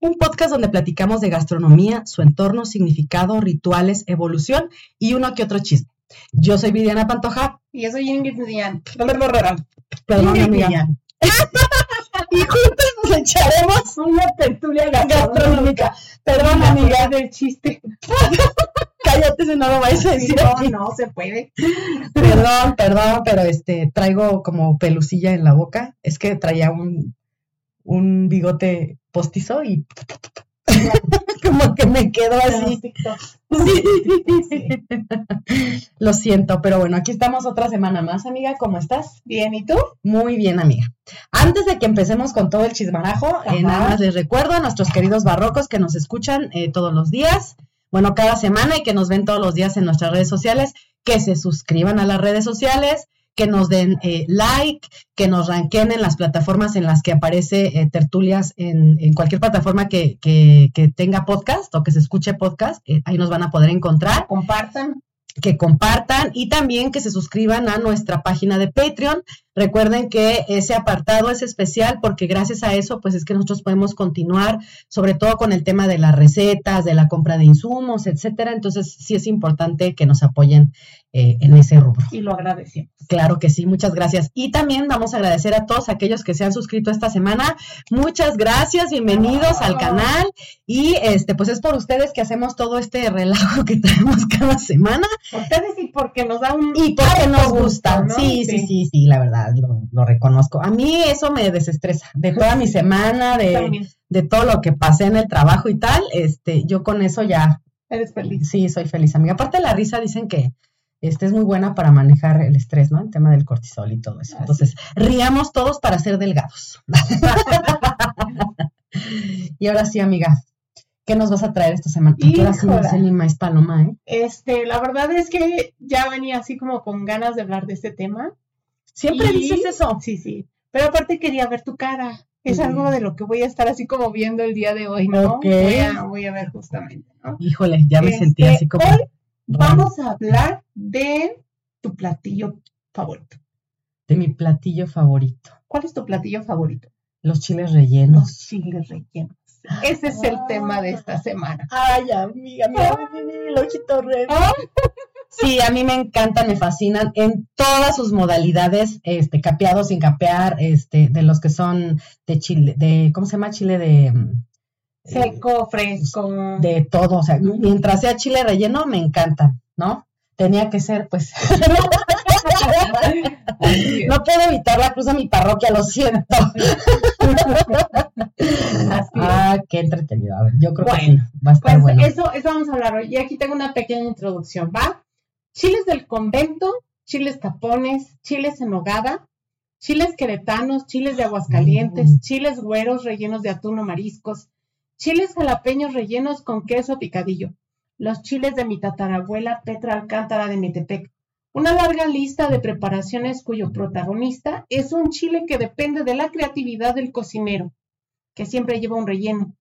un podcast donde platicamos de gastronomía, su entorno, significado, rituales, evolución y uno que otro chisme. Yo soy Viviana Pantoja. Y yo soy Ingrid Millán. Perdón, amiga. y juntos nos echaremos una tertulia gastronómica. Perdón, amiga. del chiste. Cállate si no lo vais a decir. No, no se puede. Perdón, perdón, pero este traigo como pelucilla en la boca. Es que traía un, un bigote postizo y como que me quedó así. Lo siento, pero bueno, aquí estamos otra semana más, amiga. ¿Cómo estás? Bien, ¿y tú? Muy bien, amiga. Antes de que empecemos con todo el chismarajo, eh, nada más les recuerdo a nuestros queridos barrocos que nos escuchan eh, todos los días, bueno, cada semana y que nos ven todos los días en nuestras redes sociales, que se suscriban a las redes sociales, que nos den eh, like, que nos ranquen en las plataformas en las que aparece eh, tertulias, en, en, cualquier plataforma que, que, que, tenga podcast o que se escuche podcast, eh, ahí nos van a poder encontrar. Compartan. Que compartan y también que se suscriban a nuestra página de Patreon. Recuerden que ese apartado es especial porque gracias a eso, pues es que nosotros podemos continuar, sobre todo con el tema de las recetas, de la compra de insumos, etcétera. Entonces, sí es importante que nos apoyen eh, en ese rubro. Y lo agradecemos. Claro que sí, muchas gracias. Y también vamos a agradecer a todos aquellos que se han suscrito esta semana. Muchas gracias, bienvenidos al canal. Y este, pues es por ustedes que hacemos todo este relajo que traemos cada semana. Ustedes y porque nos da un y porque nos gusta. ¿no? Sí, sí, sí, sí, sí, la verdad, lo, lo, reconozco. A mí eso me desestresa. De toda mi semana, de, de todo lo que pasé en el trabajo y tal, este, yo con eso ya. Eres feliz. Sí, soy feliz, amiga. Aparte la risa, dicen que este es muy buena para manejar el estrés, ¿no? El tema del cortisol y todo eso. Entonces, riamos todos para ser delgados. y ahora sí, amiga, ¿qué nos vas a traer esta semana? Porque ahora sí no sé ni más paloma, ¿eh? Este, la verdad es que ya venía así como con ganas de hablar de este tema. Siempre y... dices eso. Sí, sí. Pero aparte quería ver tu cara. Es algo de lo que voy a estar así como viendo el día de hoy, ¿no? Okay. Voy, a, voy, a, ver justamente, ¿no? Híjole, ya me este, sentí así como... Hoy vamos a hablar de tu platillo favorito. De mi platillo favorito. ¿Cuál es tu platillo favorito? Los chiles rellenos. Los chiles rellenos. Ese es el tema de esta semana. Ay, amiga, mira, el ojito red. Sí, a mí me encantan, me fascinan en todas sus modalidades, este, capeado, sin capear, este, de los que son de chile, de, ¿cómo se llama? Chile de seco, fresco. De todo, o sea, mientras sea chile relleno, me encanta, ¿no? Tenía que ser, pues. no puedo evitar la cruz de mi parroquia, lo siento. ah, qué entretenido. A ver, yo creo bueno, que va a estar pues bueno. Eso, eso vamos a hablar hoy. Y aquí tengo una pequeña introducción, ¿va? Chiles del convento, chiles tapones, chiles en hogada, chiles queretanos, chiles de Aguascalientes, mm. chiles güeros rellenos de atún o mariscos, chiles jalapeños rellenos con queso picadillo, los chiles de mi tatarabuela Petra Alcántara de Metepec. Una larga lista de preparaciones cuyo protagonista es un chile que depende de la creatividad del cocinero, que siempre lleva un relleno,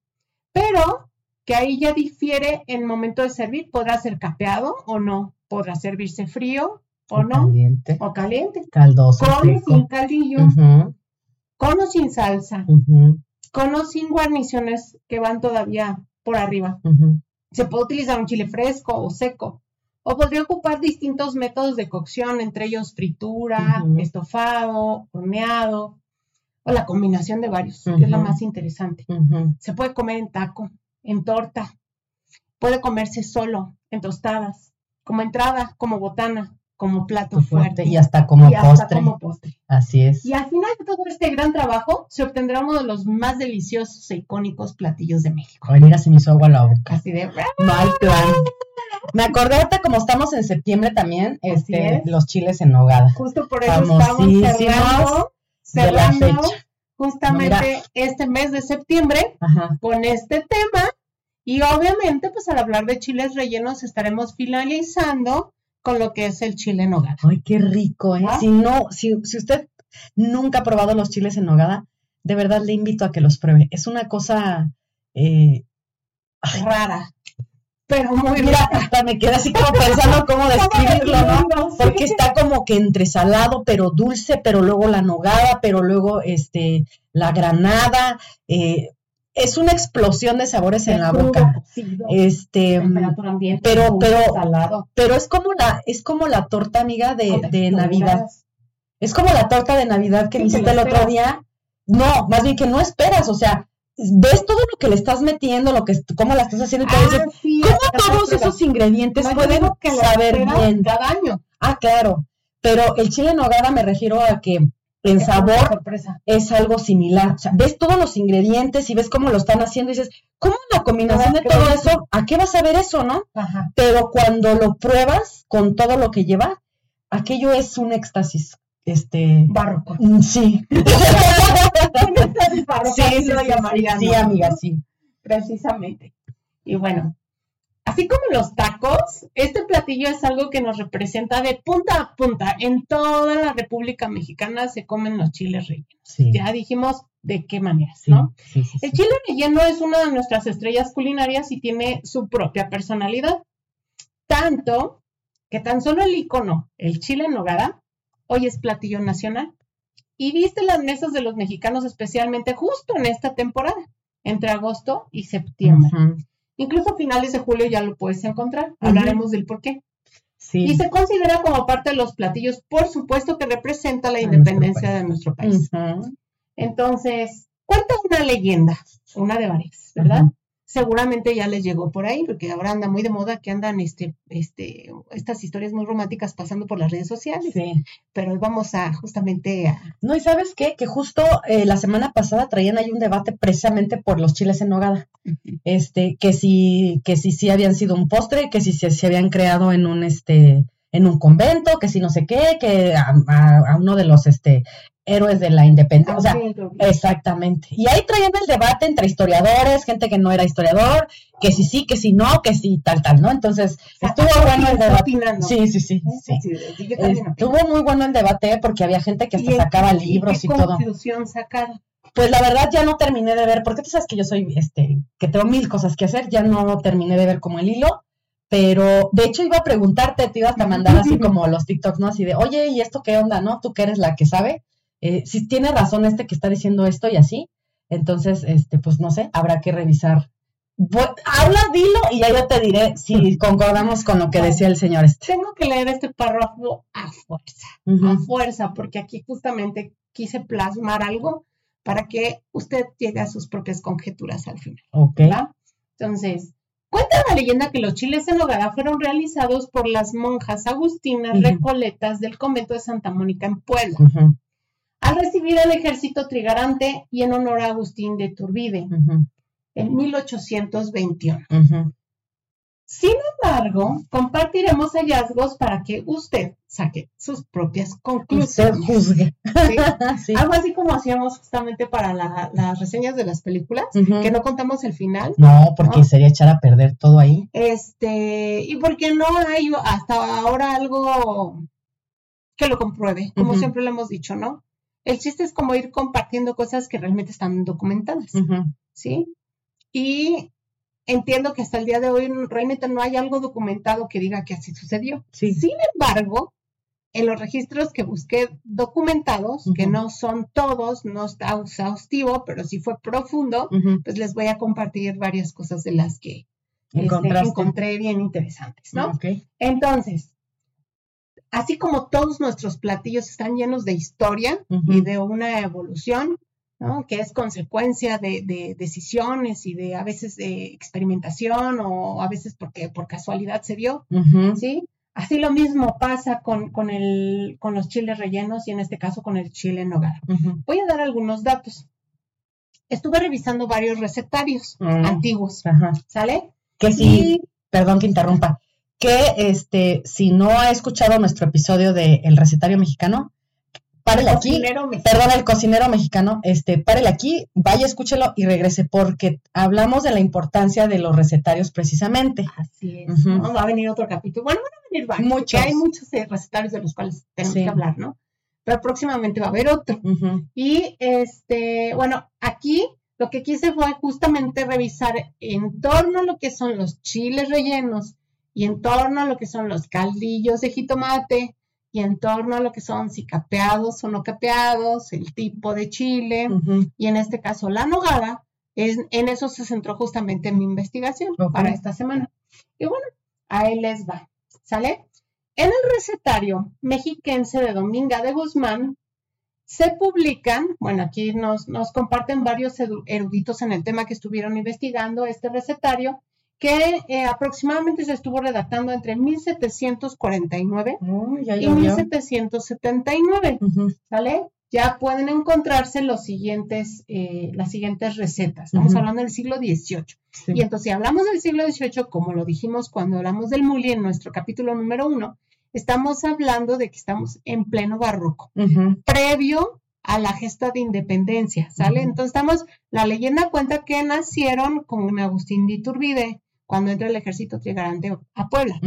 pero que ahí ya difiere en el momento de servir, podrá ser capeado o no, podrá servirse frío o, o no, caliente. o caliente, caldoso, con o sin caldillo, uh -huh. con o sin salsa, uh -huh. con o sin guarniciones que van todavía por arriba. Uh -huh. Se puede utilizar un chile fresco o seco, o podría ocupar distintos métodos de cocción, entre ellos fritura, estofado, horneado, o la combinación de varios, que es la más interesante. Se puede comer en taco, en torta, puede comerse solo, en tostadas, como entrada, como botana, como plato fuerte, fuerte, y hasta como y postre. Hasta como postre. Así es. Y al final de todo este gran trabajo se obtendrá uno de los más deliciosos e icónicos platillos de México. Ay, mira, se me hizo agua la boca. Así de mal plan. Me acordé ahorita como estamos en septiembre también, este, los chiles en nogada. Justo por eso estamos cerrando, cerrando justamente mira. este mes de septiembre Ajá. con este tema Y obviamente, pues al hablar de chiles rellenos, estaremos finalizando con lo que es el chile en nogada. Ay, qué rico, ¿eh? ¿Ah? Si no, si, si usted nunca ha probado los chiles en nogada, de verdad le invito a que los pruebe. Es una cosa, eh, Rara, pero muy mira, rara. hasta me quedé así como pensando cómo describirlo, ¿no? Porque está como que entre salado, pero dulce, pero luego la nogada, pero luego este, la granada. eh, es una explosión de sabores en la boca. Este, temperatura ambiente, pero- pero- salado. pero es como la, es como la torta amiga de, de. Navidad. Es como la torta de Navidad que Sí, me hiciste el otro día. No, más bien que no esperas, o sea, ves todo lo que le estás metiendo, lo que cómo la estás haciendo y te dices, Ah, sí, ¿cómo todos esos ingredientes No, pueden que saber bien? Cada año. Ah, claro, pero el chile en nogada me refiero a que en Es sabor es algo similar. O sea, ves todos los ingredientes y ves cómo lo están haciendo y dices, ¿cómo la combinación de todo eso? ¿A qué vas a ver eso, no? Ajá. Pero cuando lo pruebas con todo lo que lleva, aquello es un éxtasis. Este, Barroco. mm, sí. Barroco, Sí, así sí, sí, sí, ¿no? amiga, sí. Precisamente. Y bueno, así como los tacos, este platillo es algo que nos representa de punta a punta. En toda la República Mexicana se comen los chiles rellenos. Sí, Ya dijimos de qué manera, sí, ¿no? sí, El chile relleno es una de nuestras estrellas culinarias y tiene su propia personalidad. Tanto que tan solo el icono, el chile en nogada, hoy es platillo nacional. Y viste las mesas de los mexicanos especialmente justo en esta temporada, entre agosto y septiembre. Incluso a finales de julio ya lo puedes encontrar. Hablaremos del por qué. Sí. Y se considera como parte de los platillos, por supuesto, que representa la independencia de nuestro país. Entonces, cuenta una leyenda, una de varias, ¿verdad? Seguramente ya les llegó por ahí, porque ahora anda muy de moda que andan este, este, estas historias muy románticas pasando por las redes sociales. Sí. Pero hoy vamos a justamente a. No, y sabes qué, que justo eh, la semana pasada traían ahí un debate precisamente por los chiles en nogada. Este, que si, que si sí habían sido un postre, que si se, se habían creado en un este, en un convento, que si no sé qué, que a, a- a uno de los este héroes de la independencia. O sea, Exactamente. Y ahí traían el debate entre historiadores, gente que no era historiador, que si sí, que si no, que si tal, tal, ¿no? Entonces, estuvo bueno el debate. Sí, sí, sí, opino. Estuvo muy bueno el debate porque había gente que hasta ¿Y sacaba libros y todo. conclusión? Pues la verdad ya no terminé de ver, porque tú sabes que yo soy, este, que tengo mil cosas que hacer, ya no terminé de ver como el hilo, pero de hecho iba a preguntarte, te iba hasta a mandar así como los TikToks, ¿no? Así de, oye, ¿y esto qué onda, no? Tú que eres la que sabe, eh, si tiene razón este que está diciendo esto y así, entonces, este, pues no sé, habrá que revisar. Habla, dilo y ya yo te diré si concordamos con lo que decía el señor este. Tengo que leer este párrafo a fuerza. a fuerza, porque aquí justamente quise plasmar algo para que usted llegue a sus propias conjeturas al final. Ok. ¿verdad? Entonces, cuenta la leyenda que los chiles en nogada fueron realizados por las monjas agustinas recoletas del convento de Santa Mónica en Puebla, al recibir el ejército trigarante y en honor a Agustín de Turbide en 1821. Sin embargo, compartiremos hallazgos para que usted saque sus propias Usted conclusiones. juzgue. ¿sí? Sí. Algo así como hacíamos justamente para la- las reseñas de las películas, que no contamos el final. No, porque ¿No? sería echar a perder todo ahí. Este, y porque no hay hasta ahora algo que lo compruebe, como siempre lo hemos dicho, ¿no? El chiste es como ir compartiendo cosas que realmente están documentadas. ¿sí? Y entiendo que hasta el día de hoy realmente no hay algo documentado que diga que así sucedió. Sí. Sin embargo, en los registros que busqué documentados, que no son todos, no está exhaustivo, pero sí fue profundo, pues les voy a compartir varias cosas de las que este, encontré bien interesantes, ¿no? Ok. Entonces, así como todos nuestros platillos están llenos de historia y de una evolución, ¿no? Que es consecuencia de, de decisiones y de a veces de experimentación o a veces porque por casualidad se dio. ¿sí? Así lo mismo pasa con, con, el, con los chiles rellenos y en este caso con el chile en. Ujú. Voy a dar algunos datos. Estuve revisando varios recetarios Mm. antiguos. ¿sale? Que sí, Y perdón que interrumpa, que este, si no ha escuchado nuestro episodio de El recetario mexicano, párele aquí, perdón, el cocinero mexicano, este, párele aquí, vaya, escúchelo y regrese, porque hablamos de la importancia de los recetarios precisamente. Así es, Va a venir otro capítulo. Bueno, van a venir varios, muchos. hay muchos eh, recetarios de los cuales tenemos que hablar, ¿no? Pero próximamente va a haber otro. Y, este, bueno, aquí lo que quise fue justamente revisar en torno a lo que son los chiles rellenos y en torno a lo que son los caldillos de jitomate, y en torno a lo que son si capeados o no capeados, el tipo de chile, y en este caso la nogada, es, en eso se centró justamente mi investigación para esta semana. Y bueno, ahí les va, ¿sale? En el recetario mexiquense de Dominga de Guzmán, se publican, bueno, aquí nos, nos comparten varios eruditos en el tema que estuvieron investigando este recetario, que eh, aproximadamente se estuvo redactando entre 1749 y 1779, ¿sale? Ya pueden encontrarse los siguientes, eh, las siguientes recetas. Estamos hablando del siglo XVIII. Y entonces, si hablamos del siglo XVIII, como lo dijimos cuando hablamos del Muli en nuestro capítulo número uno, estamos hablando de que estamos en pleno barroco, previo a la gesta de independencia, ¿sale? Entonces estamos, la leyenda cuenta que nacieron con Agustín de Iturbide, cuando entra el ejército trigarante a Puebla.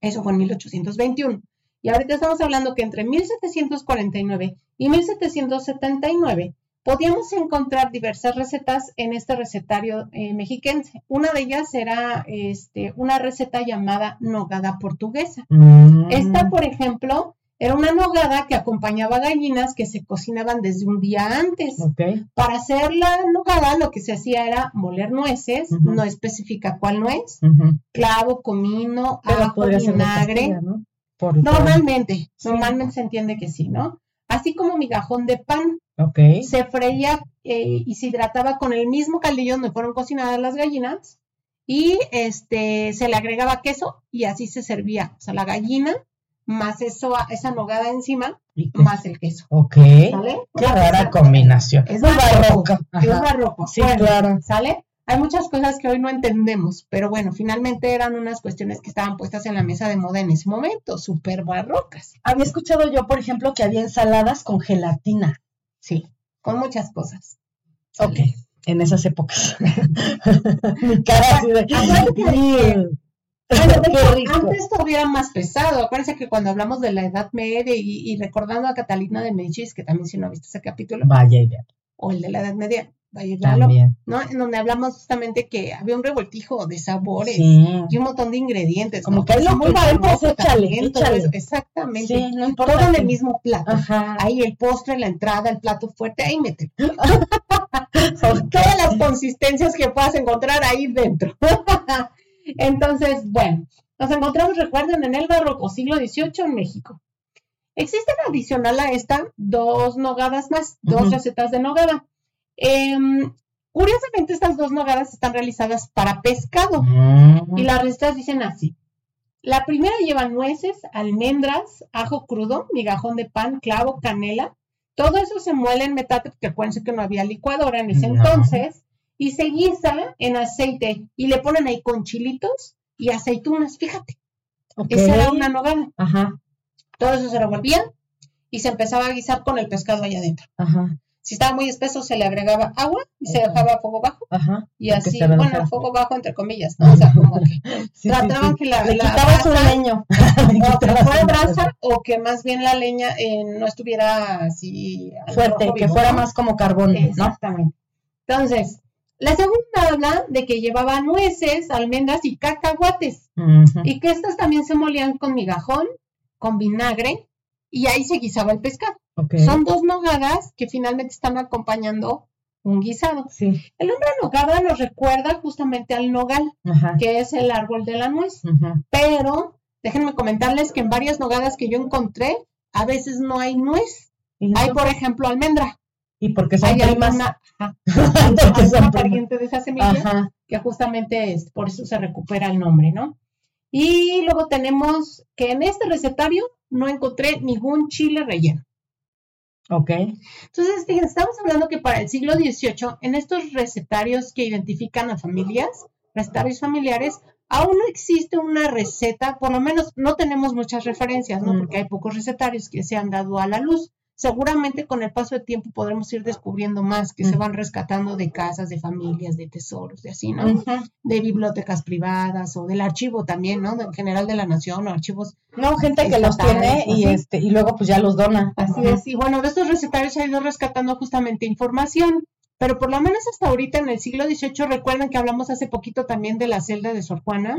Eso fue en 1821. Y ahorita estamos hablando que entre 1749 y 1779 podíamos encontrar diversas recetas en este recetario eh, mexiquense. Una de ellas era este, una receta llamada nogada portuguesa. Mm. Esta, por ejemplo, era una nogada que acompañaba gallinas que se cocinaban desde un día antes. Para hacer la nogada lo que se hacía era moler nueces, no especifica cuál nuez, clavo, comino, ajo, vinagre. normalmente, normalmente se entiende que sí, ¿no? Así como migajón de pan. Se freía eh, y se hidrataba con el mismo caldillo donde fueron cocinadas las gallinas y este se le agregaba queso y así se servía. O sea, la gallina más eso, esa nogada encima, más el queso. Ok. ¿Sale? Qué rara combinación. Es barroco. Es barroco. Sí, claro. ¿Sale? Hay muchas cosas que hoy no entendemos, pero bueno, finalmente eran unas cuestiones que estaban puestas en la mesa de moda en ese momento, súper barrocas. Había escuchado yo, por ejemplo, que había ensaladas con gelatina. Sí, con muchas cosas. Ok, en esas épocas. Mi cara así de... Antes todavía era más pesado. Acuérdense que cuando hablamos de la Edad Media y, recordando a Catalina de Medicis, que también si no ha visto ese capítulo. Vaya idea. O el de la Edad Media. Vaya También. ¿no? En donde hablamos justamente que había un revoltijo de sabores y un montón de ingredientes. Como que lo muy échale, Exactamente. Sí, no importa Todo en el mismo plato. Ahí el postre, la entrada, el plato fuerte, ahí mete. Todas las consistencias que puedas encontrar ahí dentro. Entonces, bueno, nos encontramos, recuerden, en el barroco siglo XVIII en México. Existen adicional a esta dos nogadas más, dos recetas de nogada. Em, curiosamente, estas dos nogadas están realizadas para pescado y las recetas dicen así. La primera lleva nueces, almendras, ajo crudo, migajón de pan, clavo, canela. Todo eso se muele en metate, porque acuérdense que no había licuadora en ese entonces y se guisa en aceite y le ponen ahí con chilitos y aceitunas, fíjate. Esa era una nogada. Ajá. Todo eso se revolvía y se empezaba a guisar con el pescado allá adentro. Ajá. Si estaba muy espeso, se le agregaba agua y se dejaba a fuego bajo. Ajá. Y así, bueno, a fuego bajo entre comillas, ¿no? O sea, como que trataban que la, le la un leño. o que fuera brasa o que más bien la leña eh, no estuviera así fuerte, que fuera más como carbón, Exactamente. Entonces, la segunda habla de que llevaba nueces, almendras y cacahuates. Y que estas también se molían con migajón, con vinagre, y ahí se guisaba el pescado. Son dos nogadas que finalmente están acompañando un guisado. El nombre nogada nos recuerda justamente al nogal, que es el árbol de la nuez. Pero déjenme comentarles que en varias nogadas que yo encontré, a veces no hay nuez. Hay, por ejemplo, almendra. Y porque son primas. son pariente de esa semilla, que justamente es, por eso se recupera el nombre, ¿no? Y luego tenemos que en este recetario no encontré ningún chile relleno. Ok. Entonces, fíjense, estamos hablando que para el siglo XVIII, en estos recetarios que identifican a familias, recetarios familiares, aún no existe una receta, por lo menos no tenemos muchas referencias, ¿no? Mm. Porque hay pocos recetarios que se han dado a la luz seguramente con el paso del tiempo podremos ir descubriendo más que se van rescatando de casas, de familias, de tesoros, de así, ¿no? De bibliotecas privadas o del archivo también, ¿no? En general de la nación o archivos. No, gente que los tiene y este y luego pues ya los dona. Así es. Y bueno, de estos recetarios se ha ido rescatando justamente información. Pero por lo menos hasta ahorita en el siglo XVIII, recuerden que hablamos hace poquito también de la celda de Sor Juana,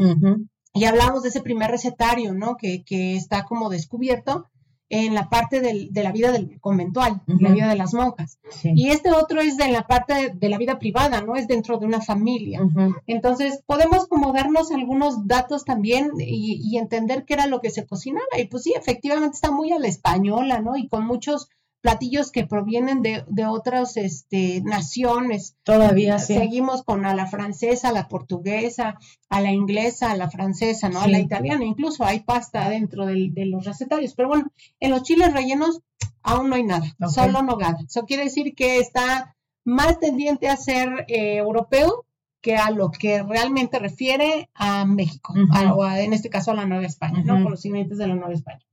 y hablamos de ese primer recetario, ¿no? Que, que está como descubierto en la parte del, de la vida del conventual, la vida de las monjas. Y este otro es de la parte de, la vida privada, ¿no? Es dentro de una familia. Entonces, podemos como darnos algunos datos también y, y, entender qué era lo que se cocinaba. Y pues sí, efectivamente está muy a la española, ¿no? Y con muchos platillos que provienen de, de otras este, naciones. Todavía sí. Seguimos con a la francesa, a la portuguesa, a la inglesa, a la francesa, ¿no? A la italiana. Incluso hay pasta dentro de los recetarios. Pero bueno, en los chiles rellenos aún no hay nada, solo nogada. Eso quiere decir que está más tendiente a ser eh, europeo que a lo que realmente refiere a México, o en este caso a la Nueva España, ¿no? Con los ingredientes de la Nueva España.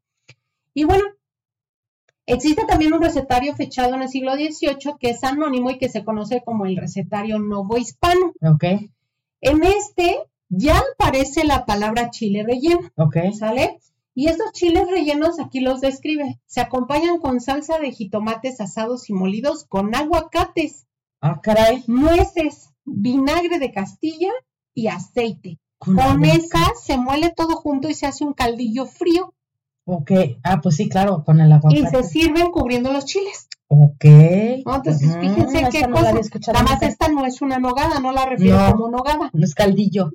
Y bueno, Existe también un recetario fechado en el siglo XVIII que es anónimo y que se conoce como el recetario novohispano. Ok. En este ya aparece la palabra chile relleno. Ok. ¿Sale? Y estos chiles rellenos aquí los describe. Se acompañan con salsa de jitomates asados y molidos con aguacates. Ah, caray. Nueces, vinagre de Castilla y aceite. Con, con esa se muele todo junto y se hace un caldillo frío. Ok, ah, pues sí, claro, con el aguacate. Y se sirven cubriendo los chiles. Ok. Entonces, fíjense qué cosa. Nada más esta no es una nogada, no la refiero como nogada. No es caldillo.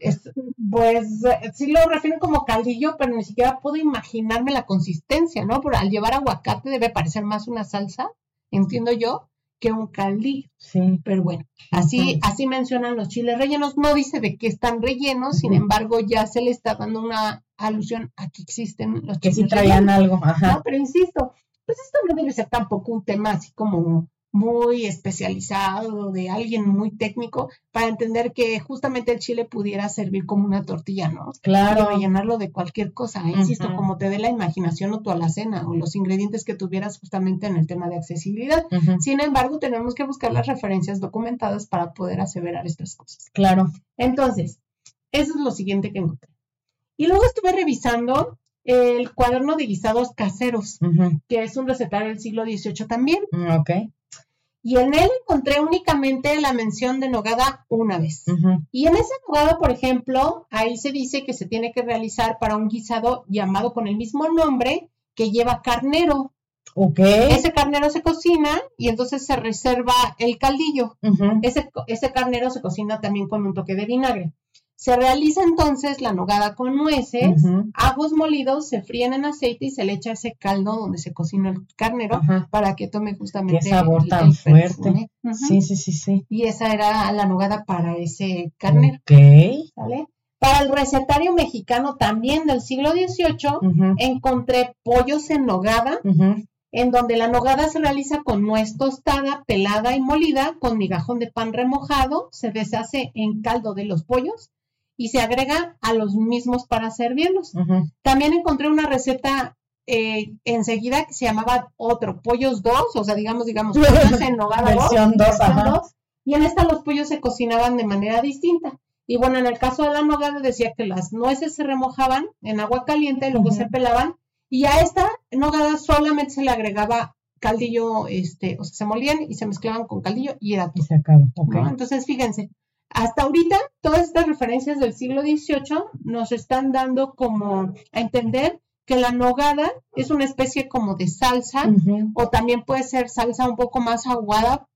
pues sí lo refiero como caldillo, pero ni siquiera puedo imaginarme la consistencia, ¿no? Pero al llevar aguacate debe parecer más una salsa, entiendo yo, que un caldillo. Sí. Pero bueno, así, así mencionan los chiles rellenos. No dice de qué están rellenos, sin embargo, ya se le está dando una alusión a que existen los chiles. Que sí traían algo, ajá. No, pero insisto, pues esto no debe ser tampoco un tema así como muy especializado, de alguien muy técnico, para entender que justamente el chile pudiera servir como una tortilla, ¿no? Claro. Y rellenarlo de cualquier cosa, insisto, como te dé la imaginación o tu alacena o los ingredientes que tuvieras justamente en el tema de accesibilidad. Sin embargo, tenemos que buscar las referencias documentadas para poder aseverar estas cosas. Claro. Entonces, eso es lo siguiente que encontré. Y luego estuve revisando el cuaderno de guisados caseros, que es un recetario del siglo XVIII también. Mm, ok y en él encontré únicamente la mención de nogada una vez. Y en esa nogada, por ejemplo, ahí se dice que se tiene que realizar para un guisado llamado con el mismo nombre que lleva carnero. Ok. Ese carnero se cocina y entonces se reserva el caldillo. ese, ese carnero se cocina también con un toque de vinagre. Se realiza entonces la nogada con nueces, ajos molidos, se fríen en aceite y se le echa ese caldo donde se cocina el carnero para que tome justamente Qué sabor tan fuerte. Sí, sí, sí, sí. Y esa era la nogada para ese carnero. Ok. ¿Sale? Para el recetario mexicano también del siglo XVIII encontré pollos en nogada, en donde la nogada se realiza con nuez tostada, pelada y molida, con migajón de pan remojado, se deshace en caldo de los pollos y se agrega a los mismos para servirlos. También encontré una receta eh, enseguida que se llamaba otro, pollos dos, o sea, digamos, digamos, pollos en nogada versión dos, y en esta los pollos se cocinaban de manera distinta. Y bueno, en el caso de la nogada decía que las nueces se remojaban en agua caliente y luego se pelaban, y a esta nogada solamente se le agregaba caldillo, este, o sea, se molían y se mezclaban con caldillo y era todo. Y se acabó, Entonces, fíjense, hasta ahorita, todas estas referencias del siglo XVIII nos están dando como a entender que la nogada es una especie como de salsa o también puede ser salsa un poco más aguada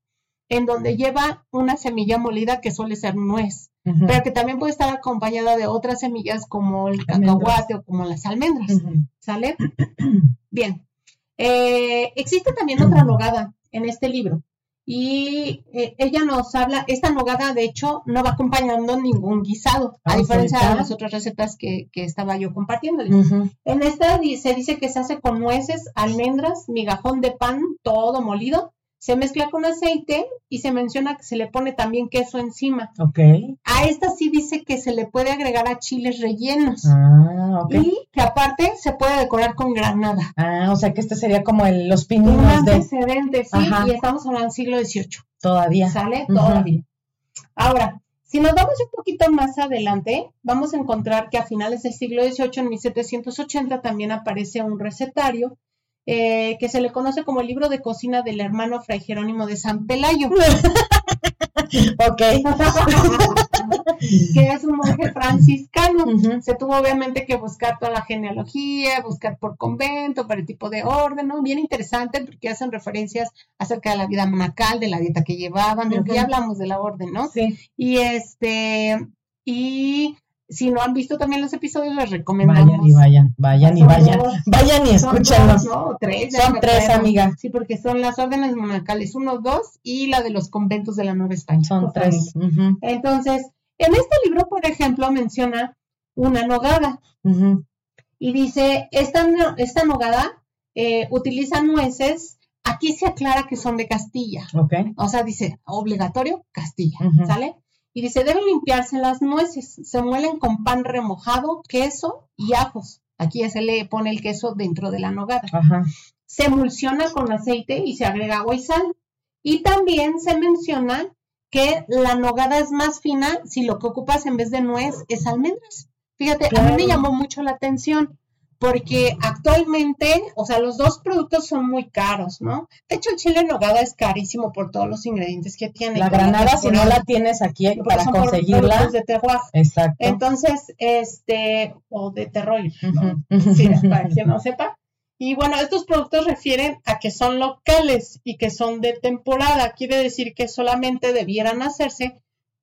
en donde lleva una semilla molida que suele ser nuez, pero que también puede estar acompañada de otras semillas como el cacahuate o como las almendras. ¿Sale? Bien. Eh, existe también otra nogada en este libro y eh, ella nos habla, esta nogada de hecho no va acompañando ningún guisado, a ah, diferencia de las otras recetas que, estaba yo compartiéndoles. En esta se dice que se hace con nueces, almendras, migajón de pan, todo molido, se mezcla con aceite y se menciona que se le pone también queso encima. Ok. A esta sí dice que se le puede agregar a chiles rellenos. Ah, ok. Y que aparte se puede decorar con granada. Ah, o sea que este sería como el, los Un pininos de antecedente, sí, Ajá. y estamos hablando del siglo XVIII. todavía. ¿Sale? Todavía. Ahora, si nos vamos un poquito más adelante, vamos a encontrar que a finales del siglo XVIII, en 1780, también aparece un recetario eh, que se le conoce como el libro de cocina del hermano Fray Jerónimo de San Pelayo, Ok. que es un monje franciscano. Se tuvo obviamente que buscar toda la genealogía, buscar por convento, por el tipo de orden, ¿no? Bien interesante porque hacen referencias acerca de la vida monacal, de la dieta que llevaban, de lo que ya hablamos de la orden, ¿no? Sí. Y este, y si no han visto también los episodios, les recomendamos. Vayan y vayan, vayan y vayan. dos. Vayan y Son escúchenlos. ¿no? Tres. Son tres, amiga. Sí, porque son las órdenes monacales, uno, dos, y la de los conventos de la Nueva España. Son tres. Entonces, en este libro, por ejemplo, menciona una nogada y dice, esta, esta nogada eh, utiliza nueces, aquí se aclara que son de Castilla. Ok. O sea, dice, obligatorio, Castilla. ¿sale? Y dice, deben limpiarse las nueces, se muelen con pan remojado, queso y ajos. Aquí ya se le pone el queso dentro de la nogada. Ajá. Se emulsiona con aceite y se agrega agua y sal. Y también se menciona que la nogada es más fina si lo que ocupas en vez de nuez es almendras. Fíjate, a mí me llamó mucho la atención porque actualmente, o sea, los dos productos son muy caros, ¿no? De hecho, el chile en nogada es carísimo por todos los ingredientes que tiene. La granada, si no la tienes aquí para por- conseguirla. productos de terroir. Exacto. Entonces, este, o de terroir, ¿no? Sí, para quien no sepa. Y bueno, estos productos refieren a que son locales y que son de temporada. Quiere decir que solamente debieran hacerse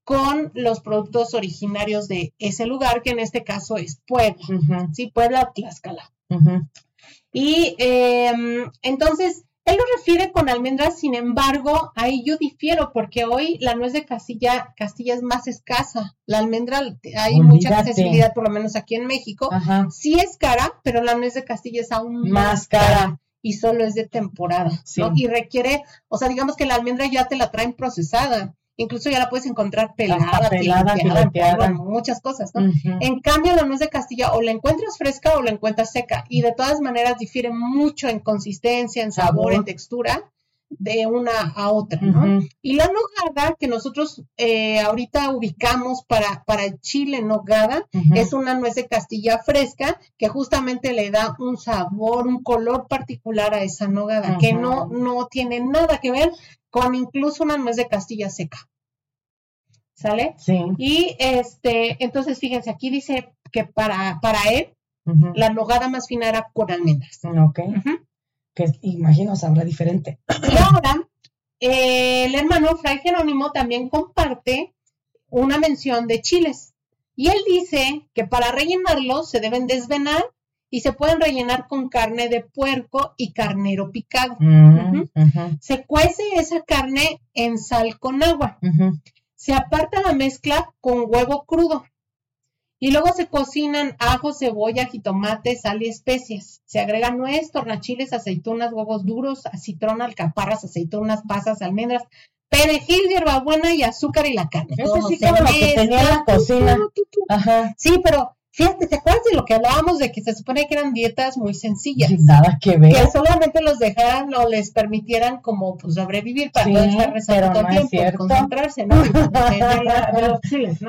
con los productos originarios de ese lugar, que en este caso es Puebla. Sí, Puebla Tlaxcala. Y eh, entonces, él lo refiere con almendras, sin embargo, ahí yo difiero, porque hoy la nuez de Castilla, Castilla es más escasa. La almendra, hay mucha accesibilidad, por lo menos aquí en México. Ajá. Sí es cara, pero la nuez de Castilla es aún Más cara. y solo es de temporada, Sí. ¿no? Y requiere, o sea, digamos que la almendra ya te la traen procesada, incluso ya la puedes encontrar pelada, pelada, fileteada, en fileteada. polvo, muchas cosas, ¿no? En cambio, la nuez de Castilla o la encuentras fresca o la encuentras seca y de todas maneras difiere mucho en consistencia, en sabor, Sabor. en textura de una a otra, ¿no? Y la nogada que nosotros eh, ahorita ubicamos para, para el chile nogada es una nuez de Castilla fresca que justamente le da un sabor, un color particular a esa nogada, que no, no tiene nada que ver con incluso una nuez de Castilla seca. ¿Sale? Sí. Y este, entonces fíjense, aquí dice que para, para él la nogada más fina era con almendras. Ok. Ujú. Que imagino sabrá diferente. Y ahora, eh, el hermano Fray Jerónimo también comparte una mención de chiles. Y él dice que para rellenarlos se deben desvenar y se pueden rellenar con carne de puerco y carnero picado. Mm, Se cuece esa carne en sal con agua. Se aparta la mezcla con huevo crudo. Y luego se cocinan ajo, cebolla, jitomate, sal y especias. Se agrega nuez, tornachiles, aceitunas, huevos duros, acitrón, alcaparras, aceitunas, pasas, almendras, perejil, hierbabuena y azúcar y la carne. Todo sí se como lo que tenía en la cocina. Ajá. Sí, pero fíjate, ¿te acuerdas de lo que hablábamos de que se supone que eran dietas muy sencillas? Nada que Que ver. solamente los dejaran o les permitieran como pues sobrevivir para Sí, no estar rezando todo el tiempo, concentrarse, ¿no?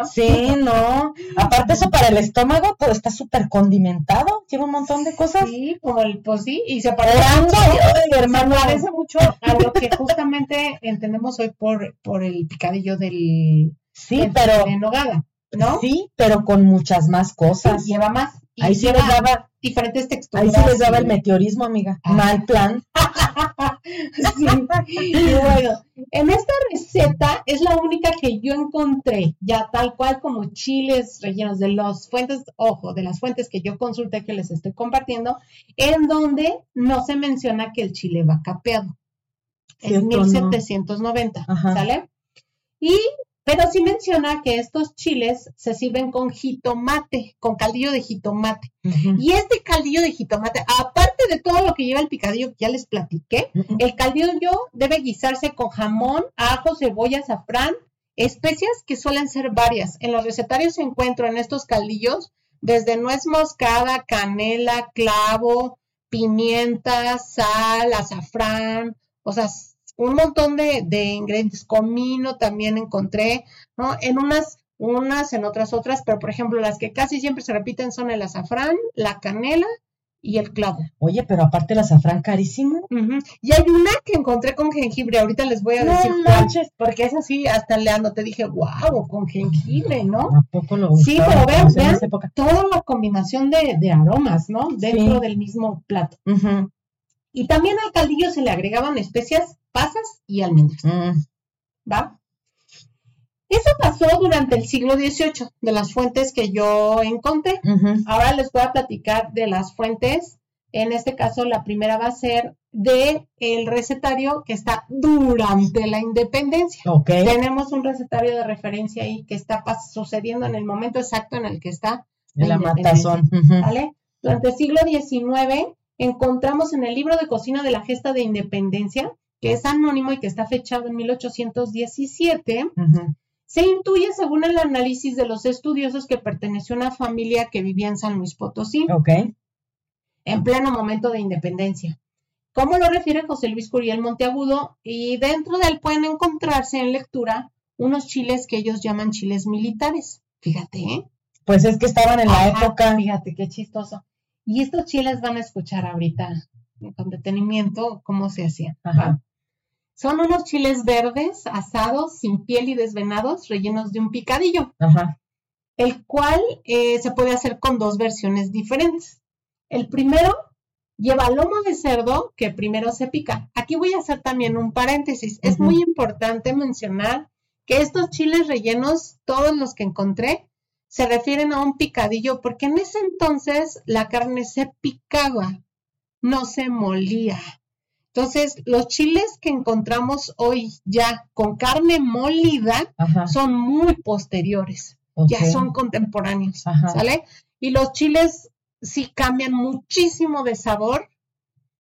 Sí, no. Aparte eso para el estómago, pues está súper condimentado. Lleva un montón de cosas. Sí, como el, pues sí, y se parece mucho, se hermano. parece mucho a lo que justamente entendemos hoy por, por el picadillo del Sí, pero de nogada, ¿no? sí, pero con muchas más cosas. lleva más y Ahí sí les daba, diferentes texturas. ahí sí les daba el meteorismo, amiga. Ah. Mal plan. Sí. Y bueno, en esta receta es la única que yo encontré, ya tal cual como chiles rellenos de las fuentes, ojo, de las fuentes que yo consulté que les estoy compartiendo, en donde no se menciona que el chile va capeado. Es Cierto, no. 1790, Ajá. ¿sale? Y Pero sí menciona que estos chiles se sirven con jitomate, con caldillo de jitomate. Y este caldillo de jitomate, aparte de todo lo que lleva el picadillo que ya les platiqué, el caldillo debe guisarse con jamón, ajo, cebolla, azafrán, especias que suelen ser varias. En los recetarios se encuentran estos caldillos desde nuez moscada, canela, clavo, pimienta, sal, azafrán, o sea, un montón de, de, ingredientes. Comino también encontré, ¿no? En unas, unas, en otras otras, pero por ejemplo, las que casi siempre se repiten son el azafrán, la canela y el clavo. Oye, pero aparte el azafrán carísimo. Y hay una que encontré con jengibre, ahorita les voy a decir cuál, porque es así, hasta leando te dije, wow, con jengibre, ¿no? ¿A poco lo Sí, pero vean, vean toda la combinación de, de aromas, ¿no? Dentro del mismo plato. Y también al caldillo se le agregaban especias, pasas y almendras. Mm. ¿Va? Eso pasó durante el siglo XVIII, de las fuentes que yo encontré. Ahora les voy a platicar de las fuentes. En este caso, la primera va a ser de el recetario que está durante la independencia. Tenemos un recetario de referencia ahí que está sucediendo en el momento exacto en el que está la, la matazón. ¿Vale? Durante el siglo XIX encontramos en el libro de cocina de la gesta de independencia, que es anónimo y que está fechado en 1817, se intuye, según el análisis de los estudiosos, que perteneció a una familia que vivía en San Luis Potosí, en pleno momento de independencia. Como lo refiere José Luis Curiel Monteagudo, y dentro de él pueden encontrarse en lectura unos chiles que ellos llaman chiles militares. Fíjate, ¿eh? Pues es que estaban en la época. Fíjate, qué chistoso. Y estos chiles van a escuchar ahorita con detenimiento cómo se hacían. Son unos chiles verdes, asados, sin piel y desvenados, rellenos de un picadillo, Ajá. el cual eh, se puede hacer con dos versiones diferentes. El primero lleva lomo de cerdo que primero se pica. Aquí voy a hacer también un paréntesis. Es muy importante mencionar que estos chiles rellenos, todos los que encontré, se refieren a un picadillo porque en ese entonces la carne se picaba, no se molía. Entonces, los chiles que encontramos hoy ya con carne molida son muy posteriores, ya son contemporáneos, ¿sale? Y los chiles sí cambian muchísimo de sabor.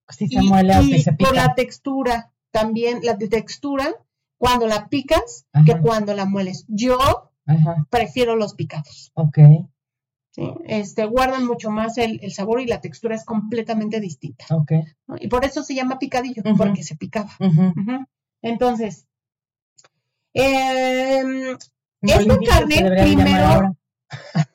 Sí se muele y, se pica. por la textura, también la de textura, cuando la picas que cuando la mueles. Yo prefiero los picados. Ok. Este, guardan mucho más el, sabor y la textura es completamente distinta. Okay. Y por eso se llama picadillo, porque se picaba. Entonces, eh, esta carne primero...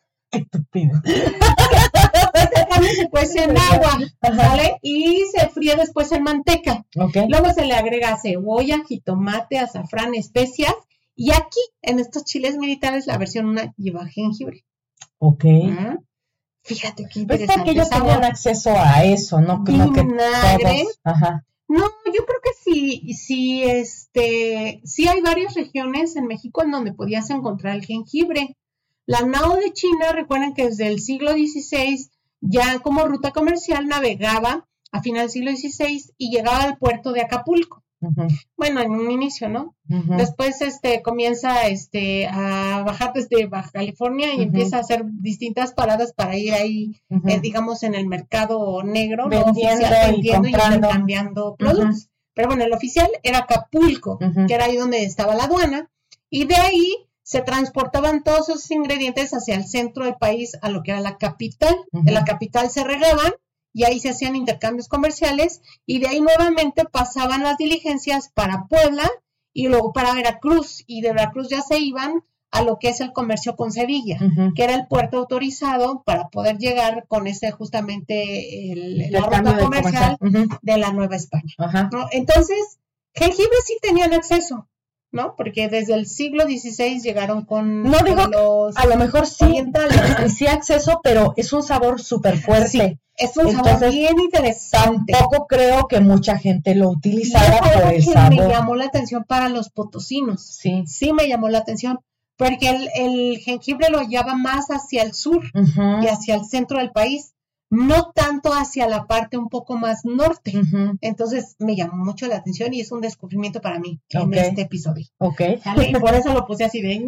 esta carne se cuece en agua, ¿vale? Y se fríe después en manteca. Luego se le agrega cebolla, jitomate, azafrán, especias. Y aquí, en estos chiles militares, la versión una lleva jengibre. Ok. Fíjate qué pues interesante. que ellos tenían acceso a eso, ¿no? Como que todos, ajá. No, yo creo que sí, sí, este, sí hay varias regiones en México en donde podías encontrar el jengibre. La nao de China, recuerden que desde el siglo XVI ya como ruta comercial navegaba a final del siglo XVI y llegaba al puerto de Acapulco. Bueno, en un inicio, ¿no? Después este comienza este a bajar desde Baja California y empieza a hacer distintas paradas para ir ahí, eh, digamos, en el mercado negro, vendiendo, y, cambiando productos. Pero bueno, el oficial era Acapulco, que era ahí donde estaba la aduana, y de ahí se transportaban todos esos ingredientes hacia el centro del país, a lo que era la capital. En la capital se regaban y ahí se hacían intercambios comerciales y de ahí nuevamente pasaban las diligencias para Puebla y luego para Veracruz y de Veracruz ya se iban a lo que es el comercio con Sevilla, que era el puerto autorizado para poder llegar con ese justamente el, la ruta comercial. de la Nueva España. Entonces, jengibre sí tenían acceso, ¿no? Porque desde el siglo XVI llegaron con, no digo, los a lo mejor sí, sí acceso, pero es un sabor súper fuerte. Es un sabor bien interesante. Tampoco creo que mucha gente lo utilizara por el sabor. Me llamó la atención para los potosinos. Sí. Sí me llamó la atención. Porque el, jengibre lo lleva más hacia el sur y hacia el centro del país. No tanto hacia la parte un poco más norte. Entonces me llamó mucho la atención y es un descubrimiento para mí en este episodio. Ok. Y por eso lo puse así de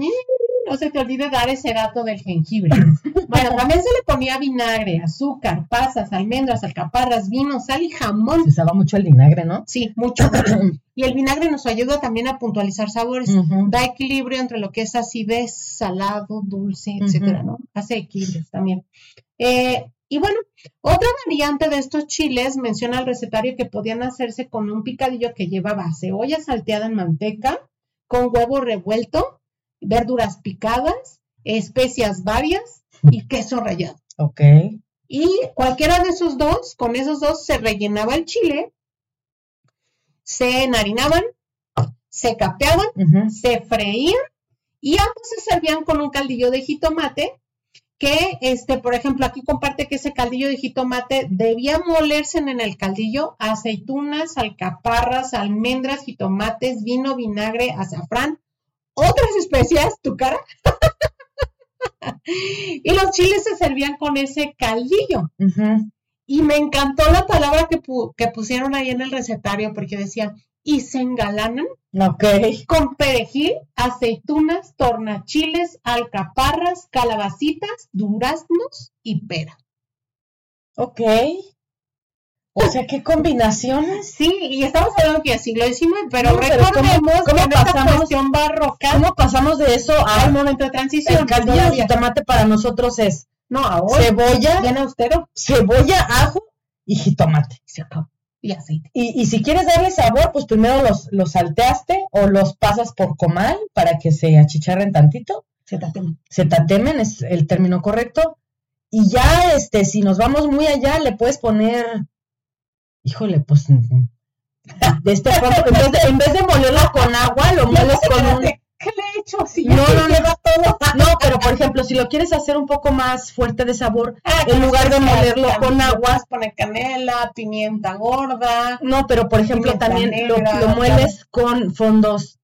no se te olvide dar ese dato del jengibre. Bueno, también se le ponía vinagre, azúcar, pasas, almendras, alcaparras, vino, sal y jamón. Se usaba mucho el vinagre, ¿no? Sí, mucho. y el vinagre nos ayuda también a puntualizar sabores. Da equilibrio entre lo que es acidez, salado, dulce, etcétera, ¿no? Hace equilibrio también. Eh, y bueno, otra variante de estos chiles menciona el recetario que podían hacerse con un picadillo que llevaba cebolla salteada en manteca, con huevo revuelto, verduras picadas, especias varias y queso rallado. Ok. Y cualquiera de esos dos, con esos dos se rellenaba el chile, se enharinaban, se capeaban, se freían y ambos se servían con un caldillo de jitomate que, este, por ejemplo, aquí comparte que ese caldillo de jitomate debía molerse en el caldillo aceitunas, alcaparras, almendras, jitomates, vino, vinagre, azafrán, otras especias, tu cara. y los chiles se servían con ese caldillo. Y me encantó la palabra que, que pusieron ahí en el recetario porque decían, y se engalanan con perejil, aceitunas, tornachiles, alcaparras, calabacitas, duraznos y pera. Ok. O sea, qué combinaciones. Sí, y estamos hablando que siglo XIX, pero recordemos ¿cómo, pasamos, barroca. ¿Cómo pasamos de eso a un momento de transición? El caldillo de tomate para nosotros es no, ahora cebolla, bien austero, cebolla, ajo y jitomate. Se acabó y aceite. Y, si quieres darle sabor, pues primero los, los salteaste o los pasas por comal para que se achicharren tantito. Se tatemen. Se tatemen es el término correcto. Y ya, este, si nos vamos muy allá, le puedes poner, híjole, pues, de este en, vez de, en vez de molerlo con agua, lo mueles con un, ¿Qué le he hecho? Si no, no, no, todo. no, pero por ejemplo, si lo quieres hacer un poco más fuerte de sabor, ah, en lugar de molerlo con agua, poner canela, pimienta gorda. No, pero por ejemplo también lo, mueles con fondos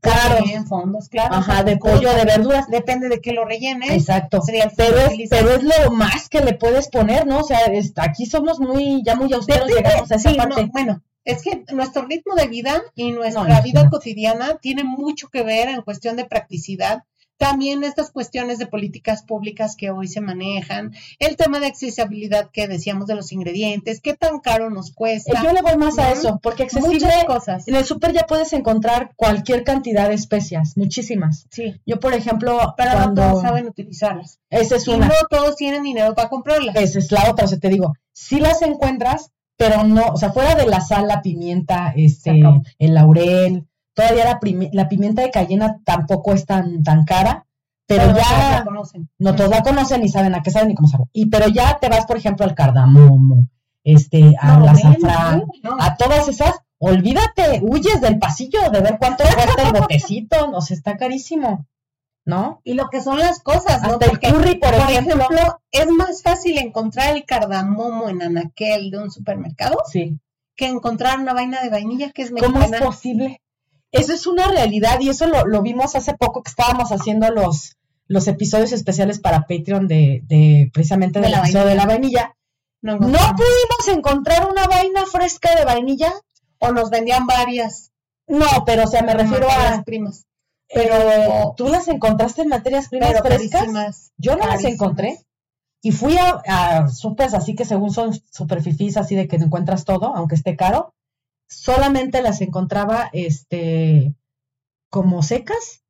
claro. fondos, claro. Ajá, de pollo, de verduras. Depende de qué lo rellenes. Exacto. pero, es, pero es lo más que le puedes poner, ¿no? O sea, aquí somos muy, ya muy austeros, llegamos a esa parte. bueno, es que nuestro ritmo de vida y nuestra vida cotidiana tiene mucho que ver en cuestión de practicidad. También estas cuestiones de políticas públicas que hoy se manejan, el tema de accesibilidad que decíamos de los ingredientes, qué tan caro nos cuesta. Yo le voy más a eso, porque accesible cosas. En el súper ya puedes encontrar cualquier cantidad de especias, muchísimas. Sí. Yo, por ejemplo, pero no todos saben utilizarlas. Esa es una. Y no todos tienen dinero para comprarlas. Esa es la otra, o sea, te digo, si las encuentras, pero no, o sea, fuera de la sal, la pimienta, este, el laurel, todavía la, la, pimienta de cayena tampoco es tan, tan cara, pero, ya no todos la conocen ni saben a qué saben ni cómo saben. Y pero ya te vas, por ejemplo, al cardamomo, este, a la azafrán, a todas esas, olvídate, huyes del pasillo de ver cuánto cuesta el botecito, sea, está carísimo. ¿No? Y lo que son las cosas, ¿no? el curry, por, ejemplo, es más fácil encontrar el cardamomo en anaquel de un supermercado sí. que encontrar una vaina de vainilla que es mexicana. ¿Cómo es posible? Eso es una realidad y eso lo, vimos hace poco que estábamos haciendo los, los episodios especiales para Patreon de, de precisamente del episodio de la vainilla. No, no pudimos encontrar una vaina fresca de vainilla o nos vendían varias. No, pero o sea, me refiero a las primas. Pero tú las encontraste en materias primas frescas. Yo no las encontré. Y fui a, a así que según son super fifís, así de que encuentras todo, aunque esté caro. Solamente las encontraba este como secas.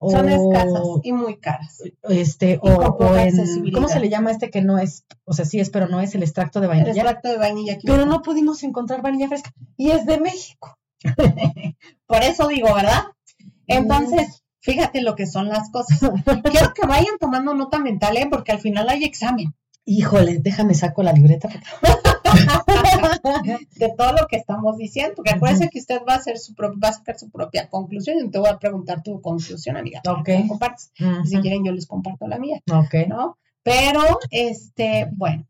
Son escasas y muy caras. Este, o, en, ¿cómo se le llama este que no es? O sea, sí es, pero no es el extracto de vainilla. El extracto de vainilla. Pero no pudimos encontrar vainilla fresca. Y es de México. Por eso digo, ¿verdad? Entonces, fíjate lo que son las cosas. Quiero que vayan tomando nota mental, ¿eh? porque al final hay examen. Híjole, déjame saco la libreta. de todo lo que estamos diciendo, porque acuérdense que usted va a hacer su va a sacar su propia conclusión y te voy a preguntar tu conclusión, amiga. Ok. Compartes. Si quieren, yo les comparto la mía. Ok. ¿No? Pero, este, bueno.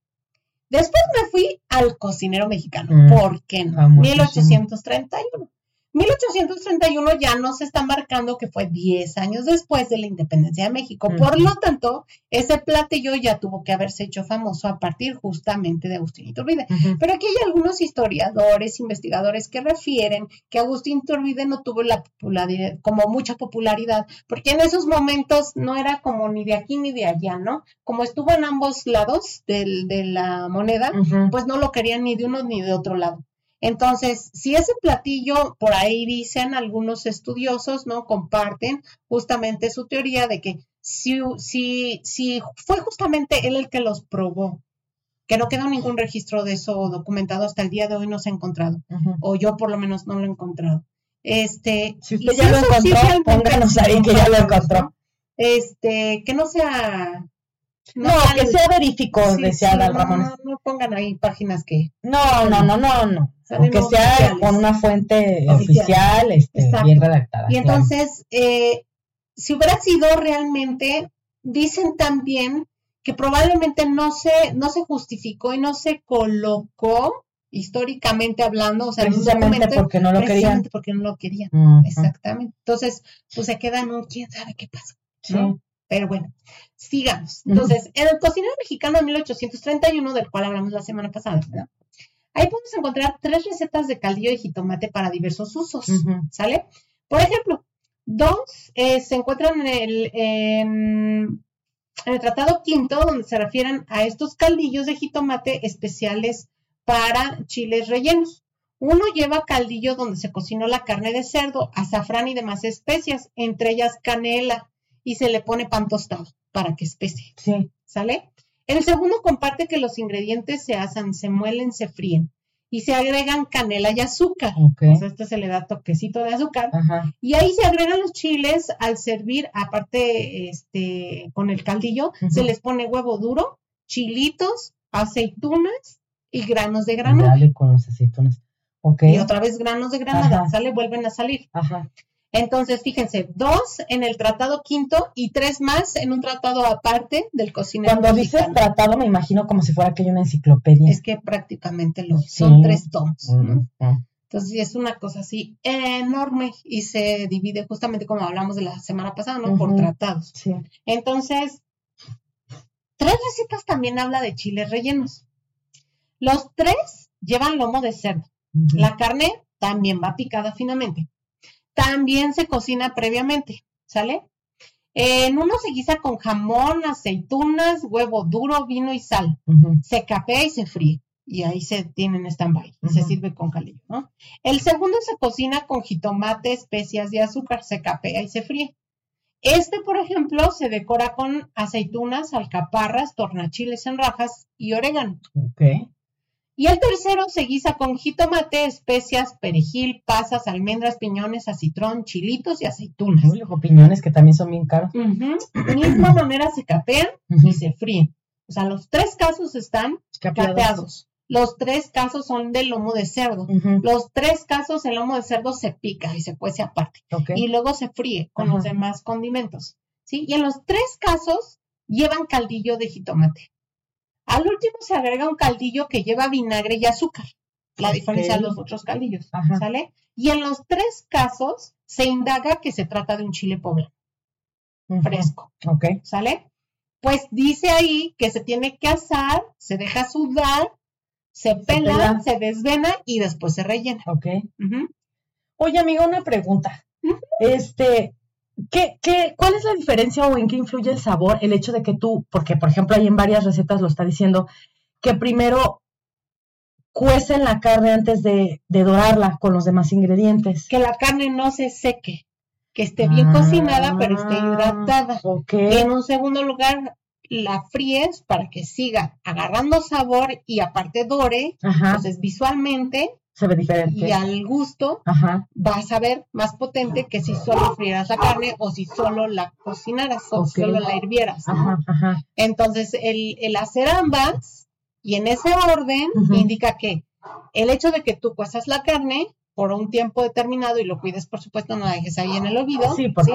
Después me fui al cocinero mexicano. ¿Por qué no? 1831. 1831 ya nos está marcando que fue 10 años después de la independencia de México. Por lo tanto, ese platillo ya tuvo que haberse hecho famoso a partir justamente de Agustín Iturbide. Pero aquí hay algunos historiadores, investigadores que refieren que Agustín Iturbide no tuvo la popularidad, como mucha popularidad, porque en esos momentos no era como ni de aquí ni de allá, ¿no? Como estuvo en ambos lados de la moneda, pues no lo querían ni de uno ni de otro lado. Entonces, si ese platillo, por ahí dicen algunos estudiosos, ¿no? Comparten justamente su teoría de que si, si, si fue justamente él el que los probó, que no queda ningún registro de eso documentado hasta el día de hoy, no se ha encontrado, o yo por lo menos no lo he encontrado. Este, si usted ya lo encontró, pónganos ahí que ya lo encontró. Este, que no sea no, que sea verífico, decía Ramón. No, pongan ahí páginas que. No, no, no, no, no. que sea con una fuente oficial, este, bien redactada. Y entonces, eh, si hubiera sido realmente, dicen también que probablemente no se, no se justificó y no se colocó históricamente hablando, o sea, precisamente porque no lo querían. porque no lo querían. Exactamente. Entonces, pues se queda en un quién sabe qué pasó. ¿no? Pero bueno, sigamos. Entonces, en el cocinero mexicano de 1831, del cual hablamos la semana pasada, ¿verdad? Ahí podemos encontrar tres recetas de caldillo de jitomate para diversos usos, ¿sale? Por ejemplo, dos eh, se encuentran en el, en el Tratado Quinto, donde se refieren a estos caldillos de jitomate especiales para chiles rellenos. Uno lleva caldillo donde se cocinó la carne de cerdo, azafrán y demás especias, entre ellas canela, y se le pone pan tostado para que espese. Sí. ¿Sale? El segundo comparte que los ingredientes se asan, se muelen, se fríen y se agregan canela y azúcar. Okay. O este se le da toquecito de azúcar. Y ahí se agregan los chiles al servir, aparte, este, con el caldillo, se les pone huevo duro, chilitos, aceitunas y granos de granada. Dale con los aceitunas. Okay. Y otra vez granos de granada, sale, vuelven a salir. Ajá. Entonces, fíjense, dos en el tratado quinto y tres más en un tratado aparte del cocinero. Cuando dices tratado, me imagino como si fuera aquello una enciclopedia. Es que prácticamente lo son tres tomos. Entonces, es una cosa así enorme y se divide justamente como hablamos de la semana pasada, ¿no? Por tratados. Sí. Entonces, tres recetas también habla de chiles rellenos. Los tres llevan lomo de cerdo. La carne también va picada finamente también se cocina previamente, ¿sale? En uno se guisa con jamón, aceitunas, huevo duro, vino y sal. Se capea y se fríe. Y ahí se tiene en stand-by. Se sirve con calillo, ¿no? El segundo se cocina con jitomate, especias y azúcar. Se capea y se fríe. Este, por ejemplo, se decora con aceitunas, alcaparras, tornachiles en rajas y orégano. Ok. Y el tercero se guisa con jitomate, especias, perejil, pasas, almendras, piñones, acitrón, chilitos y aceitunas. Uy, piñones que también son bien caros. De misma manera se capean y se fríen. O sea, los tres casos están capeados. Los tres casos son de lomo de cerdo. Los tres casos el lomo de cerdo se pica y se cuece aparte. Y luego se fríe con los demás condimentos. ¿sí? Y en los tres casos llevan caldillo de jitomate. Al último se agrega un caldillo que lleva vinagre y azúcar. La diferencia de los otros caldillos, ¿sale? Y en los tres casos se indaga que se trata de un chile poblano. Fresco. Ok. ¿Sale? Pues dice ahí que se tiene que asar, se deja sudar, se pela, se, desvena y después se rellena. Ok. Oye, amiga, una pregunta. Este, ¿Qué, qué, cuál es la diferencia o en qué influye el sabor? El hecho de que tú, porque por ejemplo ahí en varias recetas lo está diciendo, que primero cuecen la carne antes de, dorarla con los demás ingredientes. Que la carne no se seque, que esté bien cocinada, pero esté ah, hidratada. Okay. en un segundo lugar, la fríes para que siga agarrando sabor y aparte dore. Entonces, visualmente se ve diferente. Y al gusto vas a ver más potente que si solo frieras la carne o si solo la cocinaras o solo la hirvieras. Entonces, el, hacer ambas y en ese orden indica que el hecho de que tú cuezas la carne por un tiempo determinado y lo cuides, por supuesto, no la dejes ahí en el olvido. Sí, porque,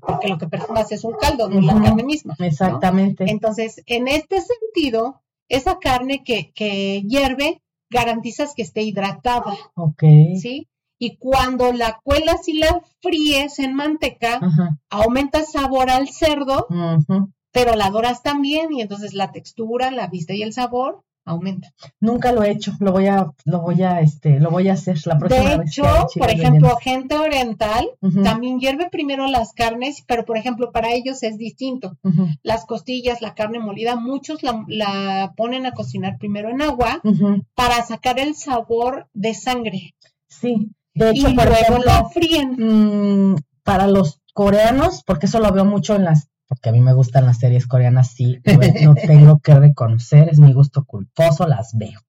porque lo que perfumas es un caldo, no la carne misma. Exactamente. Entonces, en este sentido, esa carne que, que hierve garantizas que esté hidratada. Ok. ¿Sí? y cuando la cuelas y la fríes en manteca, aumenta sabor al cerdo, pero la doras también y entonces la textura, la vista y el sabor aumenta. Nunca lo he hecho, lo voy a, lo voy a, este, lo voy a hacer la próxima de vez. hecho, por ejemplo, gente oriental también hierve primero las carnes, pero por ejemplo, para ellos es distinto. Las costillas, la carne molida, muchos la, ponen a cocinar primero en agua para sacar el sabor de sangre. Sí, de hecho, y luego lo fríen. Mm, para los coreanos, porque eso lo veo mucho en las porque a mí me gustan las series coreanas, sí, no tengo que reconocer, es mi gusto culposo, las veo.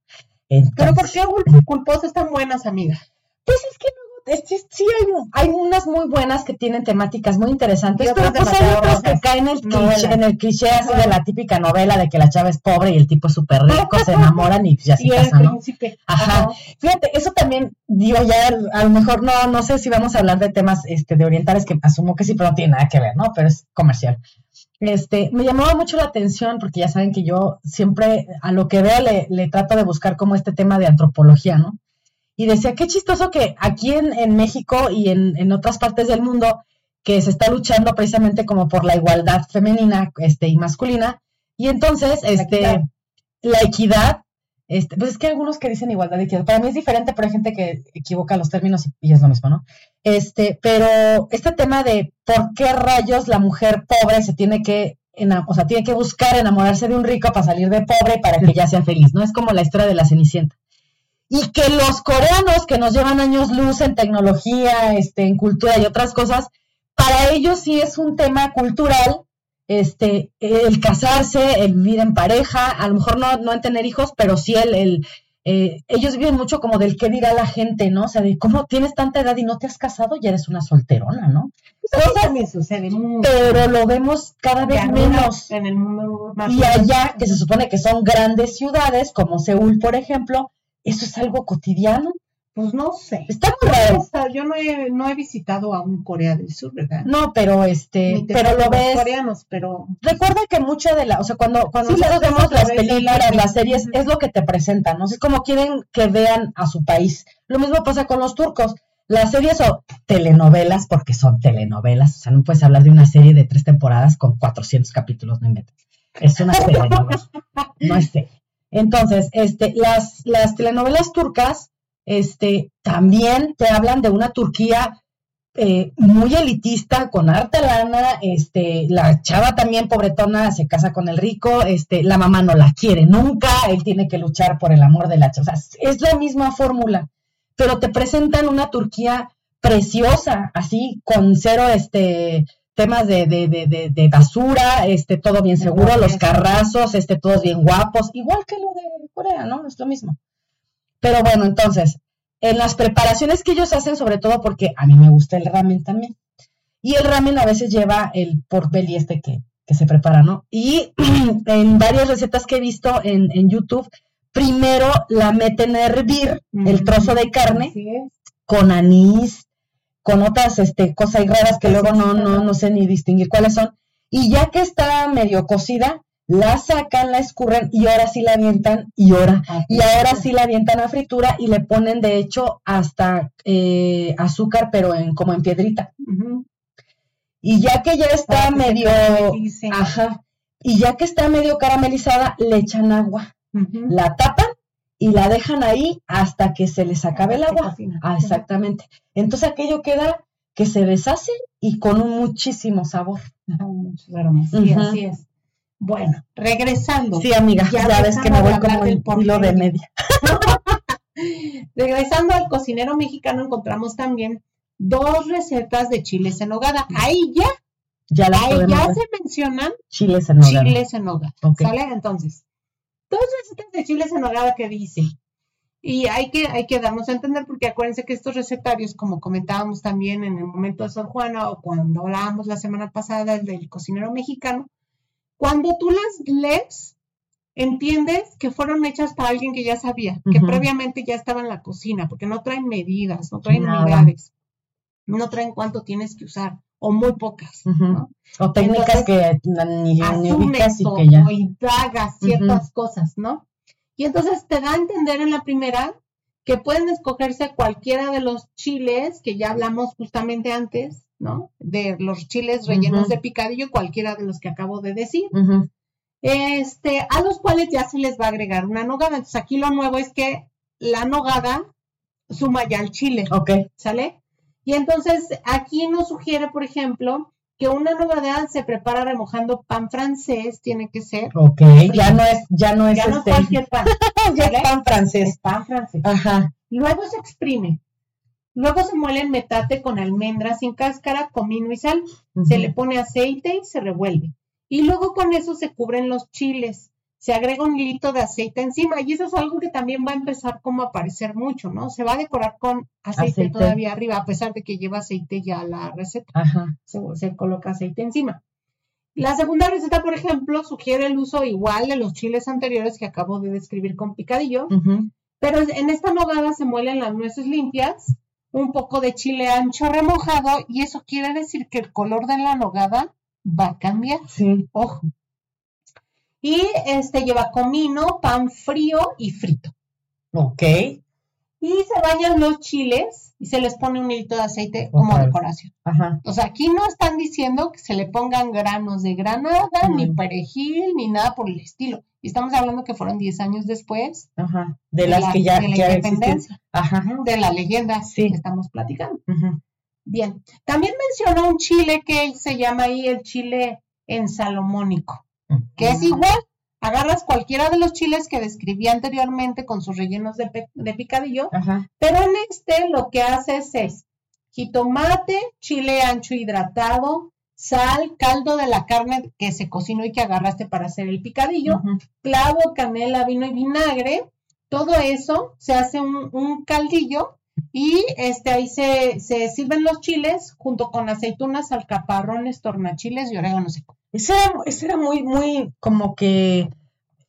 Pero ¿por qué culposas están buenas, amiga? Pues es que sí, hay, hay, unas muy buenas que tienen temáticas muy interesantes, pero pues hay otras que caen en el, cliché, en el cliché así de la típica novela de que la chava es pobre y el tipo es súper rico, se enamoran y ya se casan, ¿no? Ajá. Fíjate, eso también, digo, ya a lo mejor no, no sé si vamos a hablar de temas este, de orientales, que asumo que sí, pero no tiene nada que ver, ¿no? Pero es comercial. Este, me llamaba mucho la atención porque ya saben que yo siempre a lo que veo le, le trato de buscar como este tema de antropología, ¿no? Y decía, qué chistoso que aquí en, México y en, otras partes del mundo que se está luchando precisamente como por la igualdad femenina este, y masculina, y entonces este, la equidad, este, pues es que hay algunos que dicen igualdad y equidad, para mí es diferente, pero hay gente que equivoca los términos y, es lo mismo, ¿no? Este, pero este tema de por qué rayos la mujer pobre se tiene que o sea, tiene que buscar enamorarse de un rico para salir de pobre para que ya sea feliz, ¿no? Es como la historia de la Cenicienta y que los coreanos que nos llevan años luz en tecnología, este, en cultura y otras cosas, para ellos sí es un tema cultural, este, el casarse, el vivir en pareja, a lo mejor no, no en tener hijos, pero sí el, el eh, ellos viven mucho como del qué dirá la gente, ¿no? O sea, de cómo tienes tanta edad y no te has casado, ya eres una solterona, ¿no? Eso sucede Pero lo vemos cada vez menos. En el mundo y allá, que se supone que son grandes ciudades, como Seúl, por ejemplo, ¿Eso es algo cotidiano? Pues no sé. Está muy raro. Yo no he, no he visitado aún Corea del Sur, ¿verdad? No, pero este, pero lo ves. coreanos, pero. Recuerda que mucha de la, o sea, cuando, cuando nosotros vemos las películas, las series, es lo que te presentan, ¿no? Es como quieren que vean a su país. Lo mismo pasa con los turcos. Las series o telenovelas, porque son telenovelas, o sea, no puedes hablar de una serie de tres temporadas con 400 capítulos, no inventes. Es una telenovela, no es serie. Entonces, este, las, las telenovelas turcas este, también te hablan de una Turquía eh, muy elitista, con harta lana, este, la chava también pobretona se casa con el rico, este, la mamá no la quiere nunca, él tiene que luchar por el amor de la chava. O sea, es la misma fórmula, pero te presentan una Turquía preciosa, así, con cero, este, temas de, de, de, de, basura, este, todo bien seguro, los carrazos, este, todos bien guapos, igual que lo de Corea, ¿no? Es lo mismo. Pero bueno, entonces, en las preparaciones que ellos hacen, sobre todo porque a mí me gusta el ramen también. Y el ramen a veces lleva el pork belly este que, que se prepara, ¿no? Y en varias recetas que he visto en, en YouTube, primero la meten a hervir el trozo de carne con anís, con otras este, cosas raras que luego no, no, no sé ni distinguir cuáles son. Y ya que está medio cocida, la sacan, la escurren y ahora sí la avientan y ahora. Ah, y ahora sí la avientan a fritura y le ponen de hecho hasta eh, azúcar, pero en como en piedrita. Y ya que ya está medio, ajá, y ya que está medio caramelizada, le echan agua, la tapan y la dejan ahí hasta que se les acabe el agua. Ah, exactamente. Entonces aquello queda que se deshace y con un muchísimo sabor. Sí, así es. Bueno, regresando. Sí, amiga, ya, ves que me voy como el hilo de media. regresando al cocinero mexicano, encontramos también dos recetas de chiles en hogada. Ahí ya, ya, ahí ya se mencionan chiles en hogada. Chiles en hogada. ¿Sale? Entonces, dos recetas de chiles en hogada que dice. Y hay que, hay que darnos a entender, porque acuérdense que estos recetarios, como comentábamos también en el momento de Sor Juana o cuando hablábamos la semana pasada del cocinero mexicano, cuando tú las lees, entiendes que fueron hechas para alguien que ya sabía, que previamente ya estaba en la cocina, porque no traen medidas, no traen unidades, no traen cuánto tienes que usar, o muy pocas. O técnicas que ni, ni ubicas y que ya. O indagas ciertas cosas, ¿no? Y entonces te da a entender en la primera que pueden escogerse cualquiera de los chiles que ya hablamos justamente antes, ¿no? De los chiles rellenos de picadillo, cualquiera de los que acabo de decir. Este, a los cuales ya se les va a agregar una nogada. Entonces aquí lo nuevo es que la nogada suma ya el chile, Ok. ¿sale? Y entonces aquí nos sugiere, por ejemplo, que una nogada se prepara remojando pan francés, tiene que ser. Ok. Ya no es, ya no es Ya no este. cualquier pan, ya es pan francés. es pan francés. Ajá. Luego se exprime. Luego se muele en metate con almendras sin cáscara, comino y sal. Se le pone aceite y se revuelve. Y luego con eso se cubren los chiles. Se agrega un hilito de aceite encima. Y eso es algo que también va a empezar como a aparecer mucho, ¿no? Se va a decorar con aceite, Aceite. todavía arriba, a pesar de que lleva aceite ya la receta. Ajá. Se, se coloca aceite encima. La segunda receta, por ejemplo, sugiere el uso igual de los chiles anteriores que acabo de describir con picadillo. Pero en esta nogada se muelen las nueces limpias, un poco de chile ancho remojado y eso quiere decir que el color de la nogada va a cambiar. Sí. Ojo. Y este lleva comino, pan frío y frito. Ok. Y se bañan los chiles y se les pone un hilito de aceite como decoración. Ajá. O sea, aquí no están diciendo que se le pongan granos de granada, ni perejil, ni nada por el estilo. Y estamos hablando que fueron 10 años después Ajá. De las la, que ya, de la ya independencia, Ajá. de la leyenda Sí. que estamos platicando. Ujú. Bien, también menciona un chile que se llama ahí el chile en salomónico, que es igual. Agarras cualquiera de los chiles que describí anteriormente con sus rellenos de, de picadillo, Ajá. pero en este lo que haces es jitomate, chile ancho hidratado, sal, caldo de la carne que se cocinó y que agarraste para hacer el picadillo, clavo, canela, vino y vinagre. Todo eso se hace un, un caldillo y este, ahí se, se sirven los chiles junto con aceitunas, alcaparrones, tornachiles y orégano seco. Ese era, ese era muy, muy como que.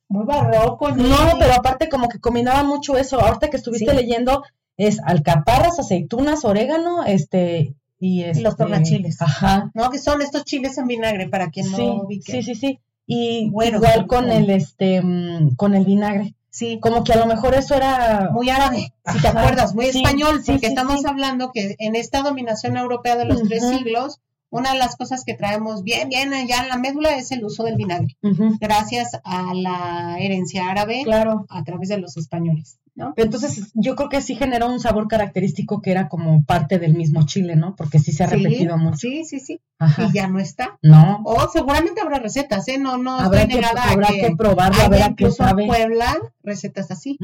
Muy barroco. No, pero aparte como que combinaba mucho eso. Ahorita que estuviste Sí. leyendo, es alcaparras, aceitunas, orégano, este, y este, los tornachiles. Ajá. ¿no? Que son estos chiles en vinagre para quien Sí, no ubique. sí, sí, sí. Y Bueno, igual con el este mm, con el vinagre. Sí, Como que a lo mejor eso era muy árabe, si te acuerdas, muy sí, español, sí, porque estamos hablando que en esta dominación europea de los tres siglos, una de las cosas que traemos bien, bien allá en la médula es el uso del vinagre, gracias a la herencia árabe claro. a través de los españoles, ¿no? Entonces, yo creo que sí generó un sabor característico que era como parte del mismo chile, ¿no? Porque sí se ha Sí, repetido mucho. Sí, sí, sí, Ajá. y ya no está. No, O seguramente habrá recetas, ¿eh? No, no habrá estoy que, negada a habrá que que probarlo, a ver a qué incluso en. Puebla recetas así.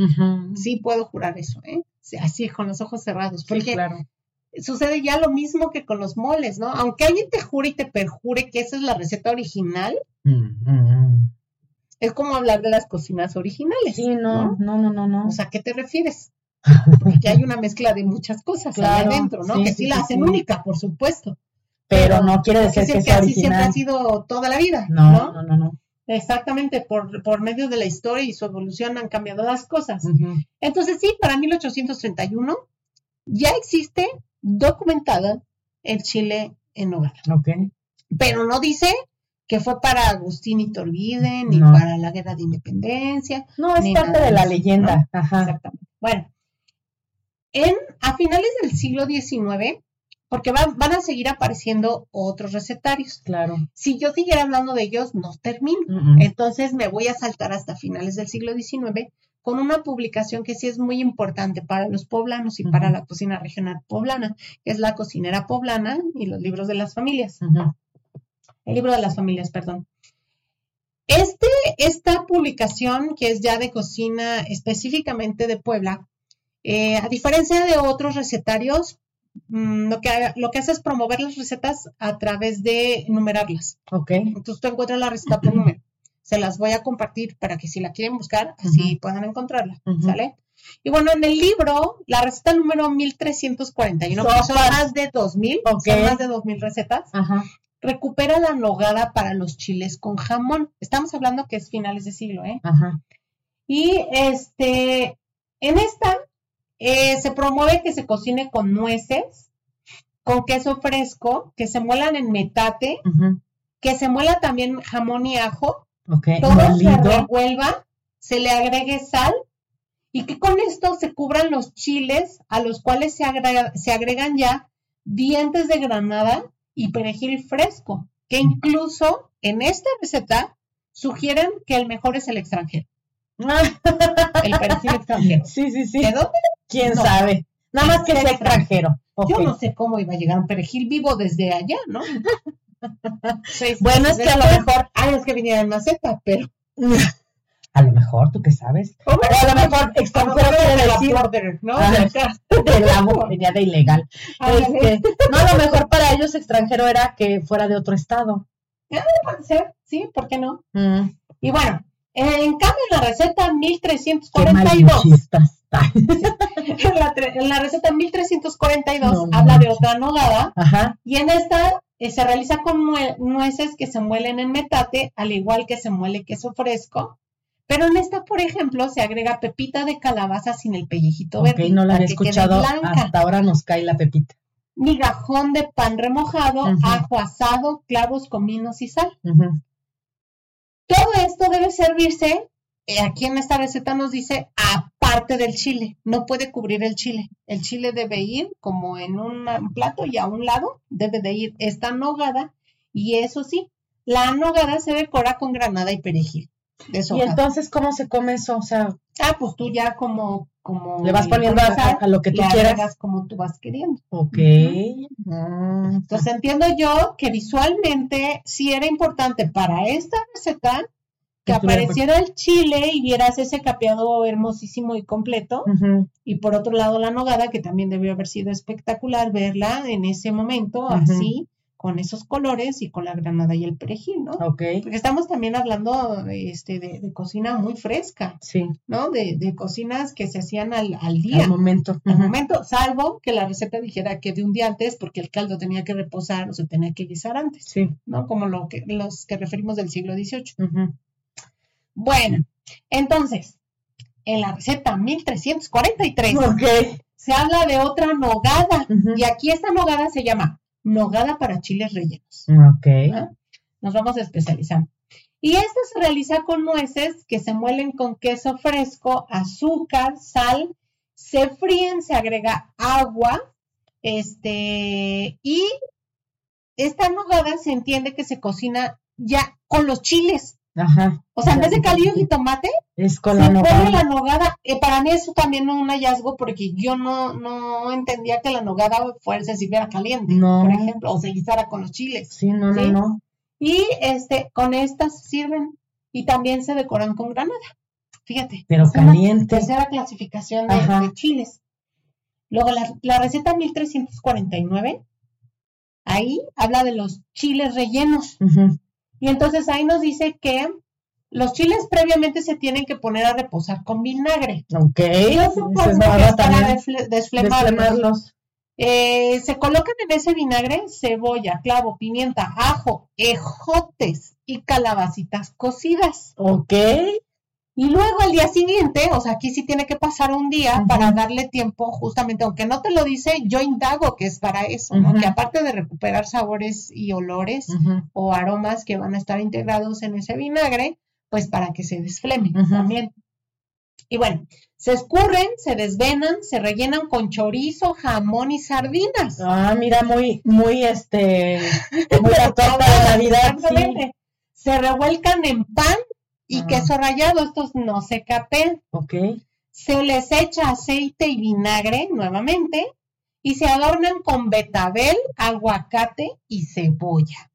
Sí puedo jurar eso, ¿eh? Sí, Así, con los ojos cerrados. Sí, Porque claro. Sucede ya lo mismo que con los moles, ¿no? Aunque alguien te jure y te perjure que esa es la receta original, Ujú. es como hablar de las cocinas originales. Sí, no, no, no, no, no. O sea, ¿a qué te refieres? Porque hay una mezcla de muchas cosas ahí Claro, adentro, ¿no? sí, que sí, sí, la hacen sí. única, por supuesto. pero no quiere decir que sea así siempre ha sido toda la vida, No, ¿no? no, no, no. Exactamente, por, por medio de la historia y su evolución han cambiado las cosas. Entonces, sí, para 1831 ya existe documentada el chile en nogada. Ok. pero no dice que fue para Agustín Iturbide, ni No. para la guerra de independencia. No, es parte de la leyenda. Ajá. Exactamente. Bueno, en, a finales del siglo XIX, porque van, van a seguir apareciendo otros recetarios. Claro. Si yo siguiera hablando de ellos, no termino. Entonces me voy a saltar hasta finales del siglo XIX con una publicación que sí es muy importante para los poblanos y para la cocina regional poblana, que es la cocinera poblana y los libros de las familias. El libro de las familias, perdón. Este, esta publicación, que es ya de cocina específicamente de Puebla, eh, a diferencia de otros recetarios, mm, lo, que, lo que hace es promover las recetas a través de numerarlas. Ok. Entonces tú encuentras la receta por número. Se las voy a compartir para que si la quieren buscar, así puedan encontrarla. ¿Sale? Y bueno, en el libro, la receta número 1341, porque son más de 2000, Ok. son más de 2000 recetas Ajá. recupera la nogada para los chiles con jamón. Estamos hablando que es finales de siglo, ¿eh? Ajá. Y este, en esta eh, se promueve que se cocine con nueces, con queso fresco, que se muelan en metate, que se muela también jamón y ajo, Ok. todo se revuelva, se le agregue sal y que con esto se cubran los chiles a los cuales se, se agregan ya dientes de granada y perejil fresco, que incluso en esta receta sugieren que el mejor es el extranjero. el perejil extranjero. Sí, sí, sí. ¿De dónde? ¿Quién sabe? Nada más que sea extranjero. Yo no sé cómo iba a llegar un perejil vivo desde allá, ¿no? Bueno, es que a lo mejor. Ay, es que venía en maceta, pero. A lo mejor, ¿tú qué sabes? O, a lo mejor extranjero quiere decir. Border, ¿no? Ah, de la venía de ilegal. Este, no, a lo mejor para ellos extranjero era que fuera de otro estado. Ya, puede ser, sí, ¿por qué no? Mm. Y bueno, en cambio, en la receta 1342. en, la, en la receta 1342 habla de otra nogada. Ajá. Y en esta eh, se realiza con nueces que se muelen en metate, al igual que se muele queso fresco. Pero en esta, por ejemplo, se agrega pepita de calabaza sin el pellejito verde. Ok, no la había escuchado. Hasta ahora nos cae la pepita. Migajón de pan remojado, ajo asado, clavos, cominos y sal. Todo esto debe servirse, aquí en esta receta nos dice, aparte del chile. No puede cubrir el chile. El chile debe ir como en un plato y a un lado debe de ir esta nogada. Y eso sí, la nogada se decora con granada y perejil. Y entonces, ¿cómo se come eso? O sea, ah, pues tú ya como, como le vas poniendo a, lo que tú quieras. como tú vas queriendo. Ok. Ah, entonces entiendo yo que visualmente sí era importante para esta receta que apareciera el chile y vieras ese capeado hermosísimo y completo. Y por otro lado la nogada, que también debió haber sido espectacular verla en ese momento, así, con esos colores y con la granada y el perejil, ¿no? Ok. Porque estamos también hablando este, de, cocina muy fresca, sí. ¿no? De, de cocinas que se hacían al, al día. Al momento. Al momento, salvo que la receta dijera que de un día antes, porque el caldo tenía que reposar o se tenía que guisar antes, sí. ¿no? Como lo que, los que referimos del siglo XVIII. Bueno, entonces, en la receta 1343 se habla de otra nogada, y aquí esta nogada se llama nogada para chiles rellenos. Ok. Nos vamos a especializar. Y esta se realiza con nueces que se muelen con queso fresco, azúcar, sal, se fríen, se agrega agua, este, y esta nogada se entiende que se cocina ya con los chiles. Ajá. O sea, en vez de caldillo y tomate, es con la nogada. la nogada. Eh, para mí eso también es un hallazgo porque yo no, no entendía que la nogada fuera, se sirviera caliente, por ejemplo, o se guisara con los chiles. Sí, no, no, no. Y este, con estas sirven y también se decoran con granada. Fíjate. Pero caliente. Tercera clasificación de, chiles. Luego la, la receta 1349, ahí habla de los chiles rellenos. Y entonces ahí nos dice que los chiles previamente se tienen que poner a reposar con vinagre. Ok. Y para desflemarlos. Eh, se colocan en ese vinagre cebolla, clavo, pimienta, ajo, ejotes y calabacitas cocidas. Ok. Y luego al día siguiente, o sea, aquí sí tiene que pasar un día para darle tiempo, justamente, aunque no te lo dice, yo indago que es para eso, ¿no? Que aparte de recuperar sabores y olores o aromas que van a estar integrados en ese vinagre, pues para que se desfleme también. Y bueno, se escurren, se desvenan, se rellenan con chorizo, jamón y sardinas. Ah, mira, muy, muy, este, muy la torta de Navidad. Se revuelcan en pan y queso rallado, estos no se capen. Ok. Se les echa aceite y vinagre nuevamente y se adornan con betabel, aguacate y cebolla.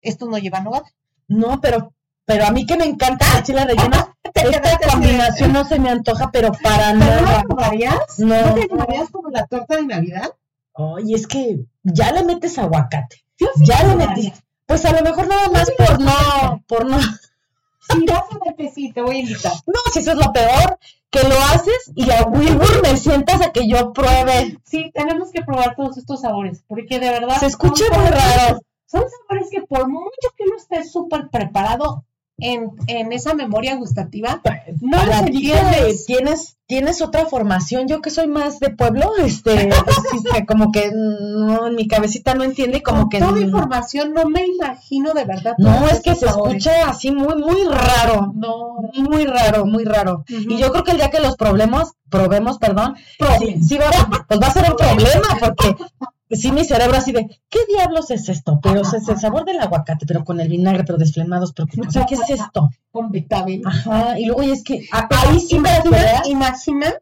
Esto no lleva nogada. No, pero, pero a mí que me encanta la chile rellena, esta combinación no se me antoja, pero para nada. ¿No varias? No. ¿No te como la torta de Navidad? Oye, es que ya le metes aguacate. ya le metes. Pues a lo mejor nada más por no, por no. Te voy a invitar. No, si eso es lo peor, que lo haces y a Wilbur me sientas a que yo pruebe. Sí, tenemos que probar todos estos sabores, porque de verdad... Se escucha muy raro. Son sabores que por mucho que uno esté súper preparado en, en, esa memoria gustativa, no los entiendes. Tienes, tienes otra formación. Yo que soy más de pueblo, este, este como que no, en mi cabecita no entiende, como Con que toda información no me imagino de verdad. no, es que se sabores. escucha así muy, muy raro. No. Muy raro, muy raro. Y yo creo que el día que los probemos, probemos, perdón, sí, sí va, pues va a ser un problema, porque sí mi cerebro así de, ¿qué diablos es esto? Pero o sea, es el sabor del aguacate, pero con el vinagre, pero desflemados, pero o sea, ¿qué es esto? Con betabel. Ajá, y luego oye, es que a- ahí sí Imagina, imagina,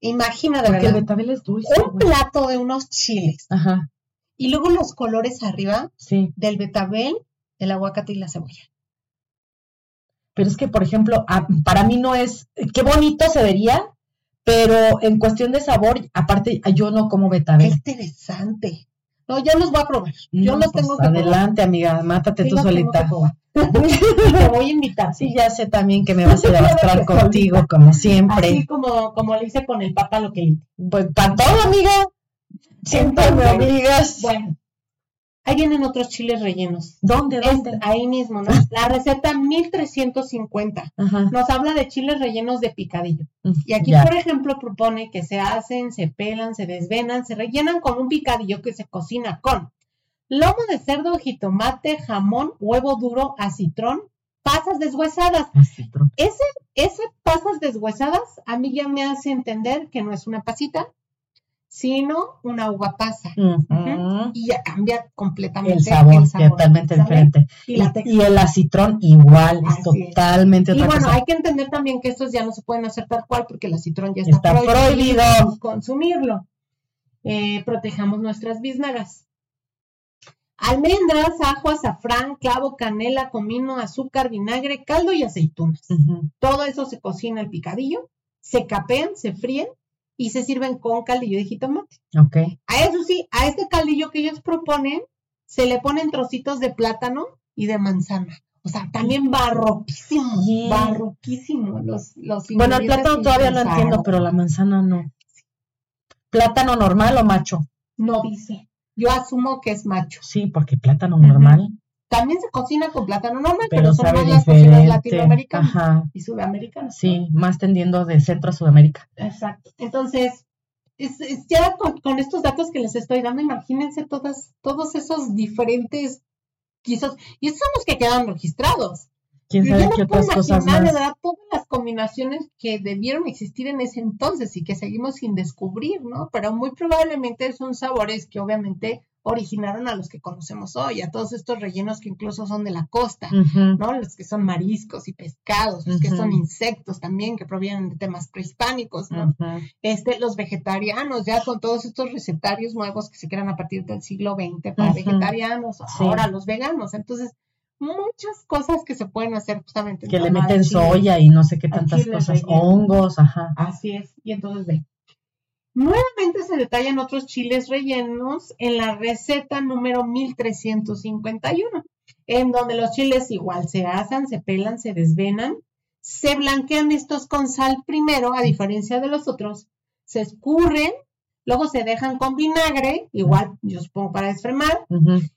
imagina de porque el verdad. betabel es dulce. Un plato de unos chiles Ajá, y luego los colores arriba sí. del betabel, el aguacate y la cebolla. Pero es que, por ejemplo, para mí no es, qué bonito se vería, pero en cuestión de sabor, aparte, yo no como Qué betabel. interesante. No, yo los voy a probar. Yo No, los pues, tengo que probar. Adelante, amiga, mátate Sí tú solita. te voy a invitar. Sí, ya sé también que me vas a arrastrar contigo, como siempre. Así como, como le hice con el papa lo que le Pues para todo, amiga. Siempre me Entonces, obligas. Bueno, ahí vienen otros chiles rellenos. ¿Dónde? Es ¿Dónde? ahí mismo, ¿no? La receta 1350 Ajá. nos habla de chiles rellenos de picadillo. Y aquí, Ya. por ejemplo, propone que se hacen, se pelan, se desvenan, se rellenan con un picadillo que se cocina con lomo de cerdo, jitomate, jamón, huevo duro, acitrón, pasas deshuesadas. Tro- Ese, ese pasas deshuesadas a mí ya me hace entender que no es una pasita, sino una uva pasa. Y ya cambia completamente El sabor, totalmente diferente. Y la el acitrón igual, es Así es. totalmente Y otra bueno, cosa. hay que entender también que estos ya no se pueden hacer tal cual porque el acitrón ya Está está, prohibido. consumirlo. Eh, protejamos nuestras biznagas. Almendras, ajo, azafrán, clavo, canela, comino, azúcar, vinagre, caldo y aceitunas. Todo eso se cocina el picadillo, se capean, se fríen y se sirven con caldillo de jitomate. Ok. A eso sí, a este caldillo que ellos proponen, se le ponen trocitos de plátano y de manzana. O sea, también barroquísimo, barroquísimo los, los Bueno, el plátano todavía lo utilizaron. entiendo, pero la manzana no. ¿Plátano normal o macho? No dice. Yo asumo que es macho. Sí, porque plátano normal, También se cocina con plátano normal, pero, pero son más las cocinas latinoamericanas Ajá. y sudamericanas. Sí, más tendiendo de Centro a Sudamérica. Exacto. Entonces, es, es ya con, con estos datos que les estoy dando, imagínense todas, todos esos diferentes guisos. Y esos son los que quedan registrados. ¿Quién sabe yo qué no puedo otras cosas imaginar, de más? verdad, todas las combinaciones que debieron existir en ese entonces y que seguimos sin descubrir, ¿no? Pero muy probablemente son sabores que obviamente originaron a los que conocemos hoy, a todos estos rellenos que incluso son de la costa. ¿no? Los que son mariscos y pescados, los que son insectos también, que provienen de temas prehispánicos, ¿no? Este, los vegetarianos, ya con todos estos recetarios nuevos que se crean a partir del siglo XX para vegetarianos, Sí. ahora los veganos. Entonces, muchas cosas que se pueden hacer justamente. en Que le meten soya y no sé qué tantas cosas, hongos, ajá. Así es. Y entonces ve. Nuevamente se detallan otros chiles rellenos en la receta número 1351, en donde los chiles igual se asan, se pelan, se desvenan, se blanquean estos con sal primero, a diferencia de los otros, se escurren, luego se dejan con vinagre, igual yo supongo para desfremar,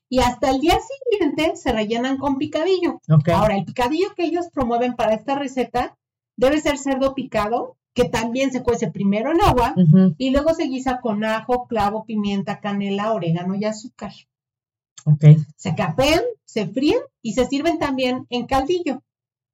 y hasta el día siguiente se rellenan con picadillo. Ahora, el picadillo que ellos promueven para esta receta debe ser cerdo picado, que también se cuece primero en agua y luego se guisa con ajo, clavo, pimienta, canela, orégano y azúcar. Ok. Se capean, se fríen y se sirven también en caldillo.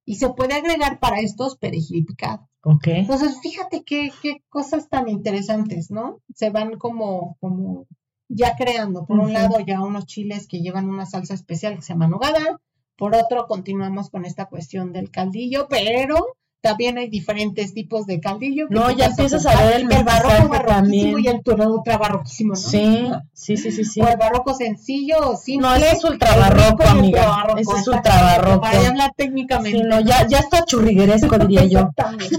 Y se puede agregar para estos perejil picado. Ok. Entonces, fíjate qué, qué cosas tan interesantes, ¿no? Se van como, como ya creando. Por un lado, ya unos chiles que llevan una salsa especial que se llama nogada. Por otro, continuamos con esta cuestión del caldillo, pero también hay diferentes tipos de caldillo. No, ya empiezas a ver el el barroco barroquísimo también. y el ultra barroquísimo, ¿no? Sí, sí, sí, sí, sí. O el barroco sencillo simple. No, ese es ultra barroco, amiga. barroco, Ese es ultra barroco. Para hablar técnicamente. Sí, no, ya, ya está churrigueresco, diría yo. Exactamente.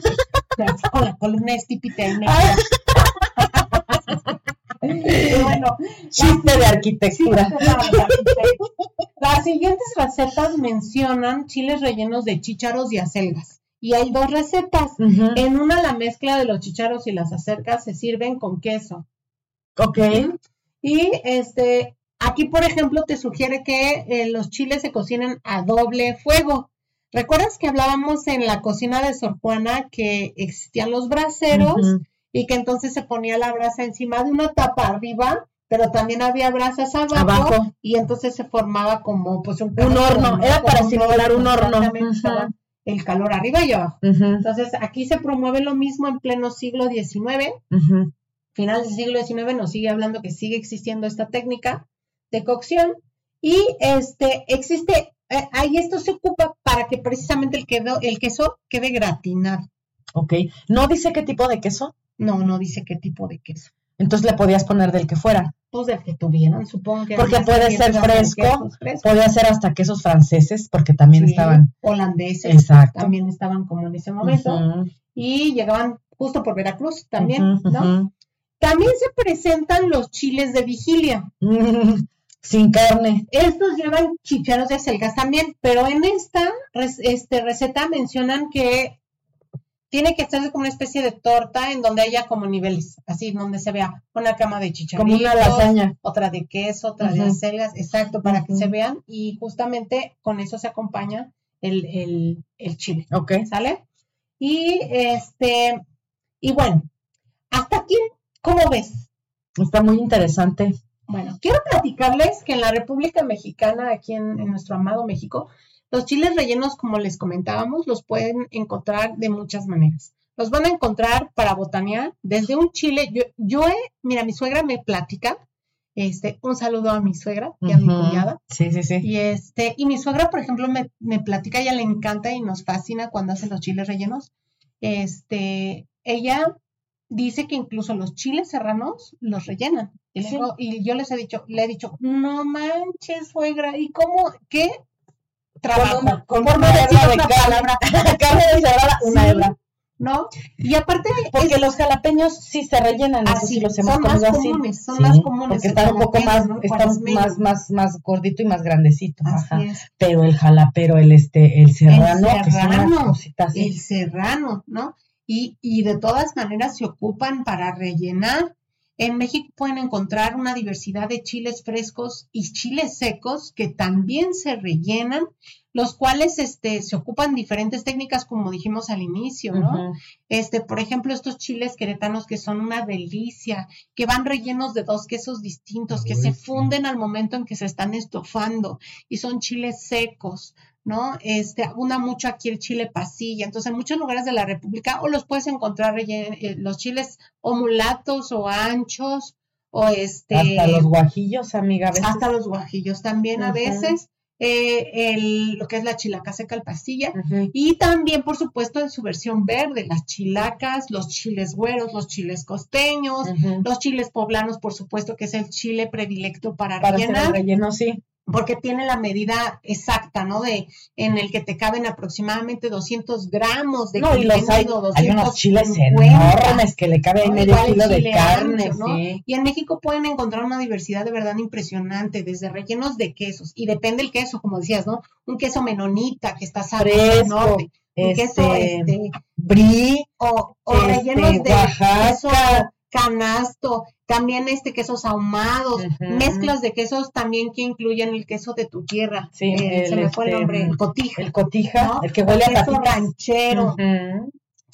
Con la columna estipita Ah. Bueno, Chiste de sí, arquitectura. las siguientes recetas mencionan chiles rellenos de chícharos y acelgas. Y hay dos recetas. En una, la mezcla de los chícharos y las acelgas se sirven con queso. Ok. Y este, aquí, por ejemplo, te sugiere que eh, los chiles se cocinen a doble fuego. ¿Recuerdas que hablábamos en la cocina de Sor Juana que existían los braseros y que entonces se ponía la brasa encima de una tapa arriba, pero también había brasas abajo, y entonces se formaba como pues un, horno, era para simular un horno. El calor arriba y abajo. Entonces aquí se promueve lo mismo en pleno siglo XIX. Final del siglo XIX nos sigue hablando que sigue existiendo esta técnica de cocción y este existe eh, ahí esto se ocupa para que precisamente el, quedo, el queso quede gratinado. Ok. ¿No dice qué tipo de queso? No, no dice qué tipo de queso. Entonces le podías poner del que fuera. Pues del que tuvieran, supongo que. Porque puede ser fresco, podía ser hasta quesos franceses, porque también estaban. Holandeses. Exacto. También estaban como en ese momento. Y llegaban justo por Veracruz también, ¿no? También se presentan los chiles de vigilia. Sin carne. Estos llevan chicharos de selgas también, pero en esta este, receta mencionan que tiene que hacerse como una especie de torta en donde haya como niveles, así donde se vea una cama de chicharros, como una lasaña, otra de queso, otra de selgas, exacto, para que se vean y justamente con eso se acompaña el, el chile. Ok. ¿Sale? Y este, y bueno, hasta aquí, ¿cómo ves? Está muy interesante. Bueno, quiero platicarles que en la República Mexicana, aquí en, nuestro amado México, los chiles rellenos, como les comentábamos, los pueden encontrar de muchas maneras. Los van a encontrar para botanear desde un chile. Yo, yo he, mira, mi suegra me platica, este, un saludo a mi suegra y a mi cuñada. Sí, sí, sí. Y este, y mi suegra, por ejemplo, me, me platica, ella le encanta y nos fascina cuando hacen los chiles rellenos. Este, ella dice que incluso los chiles serranos los rellenan. Y, yo les he dicho, le he dicho, no manches, suegra, ¿y cómo? ¿Qué? Trabajo. Con una, hebra de palabra. Carne una hebra. ¿no? Y aparte, porque los jalapeños sí se rellenan, así, los hemos son más comunes, son más comunes. Porque están un poco más, están más, más, más gordito y más grandecito. Ajá. Pero el jalapero, el este, el serrano, el serrano, el serrano, ¿no? Y, y de todas maneras se ocupan para rellenar en México pueden encontrar una diversidad de chiles frescos y chiles secos que también se rellenan, los cuales este, se ocupan diferentes técnicas, como dijimos al inicio, ¿no? Este, por ejemplo, estos chiles queretanos que son una delicia, que van rellenos de dos quesos distintos, que se funden al momento en que se están estofando y son chiles secos. ¿No? Este, abunda mucho aquí el chile pasilla. Entonces, en muchos lugares de la República o los puedes encontrar eh, los chiles o mulatos o anchos o este... Hasta los guajillos, amiga. Hasta los guajillos también a veces. Eh, el, lo que es la chilaca seca al pastilla y también por supuesto en su versión verde las chilacas, los chiles güeros, los chiles costeños, los chiles poblanos por supuesto que es el chile predilecto para, para rellenar. Hacer el relleno, sí porque tiene la medida exacta, ¿no? De en el que te caben aproximadamente 200 gramos de no, y los hay, hay unos chiles enormes que le cabe medio kilo de carne, ¿no? Y en México pueden encontrar una diversidad de verdad impresionante, desde rellenos de quesos, y depende el queso, como decías, ¿no? Un queso menonita que está sabroso, norte, un queso este, este brie, o, o rellenos este, de queso canasto, también este quesos ahumados, mezclas de quesos también que incluyen el queso de tu tierra. Sí, eh, se me fue el este, nombre, el cotija. El cotija, el que huele a queso ranchero.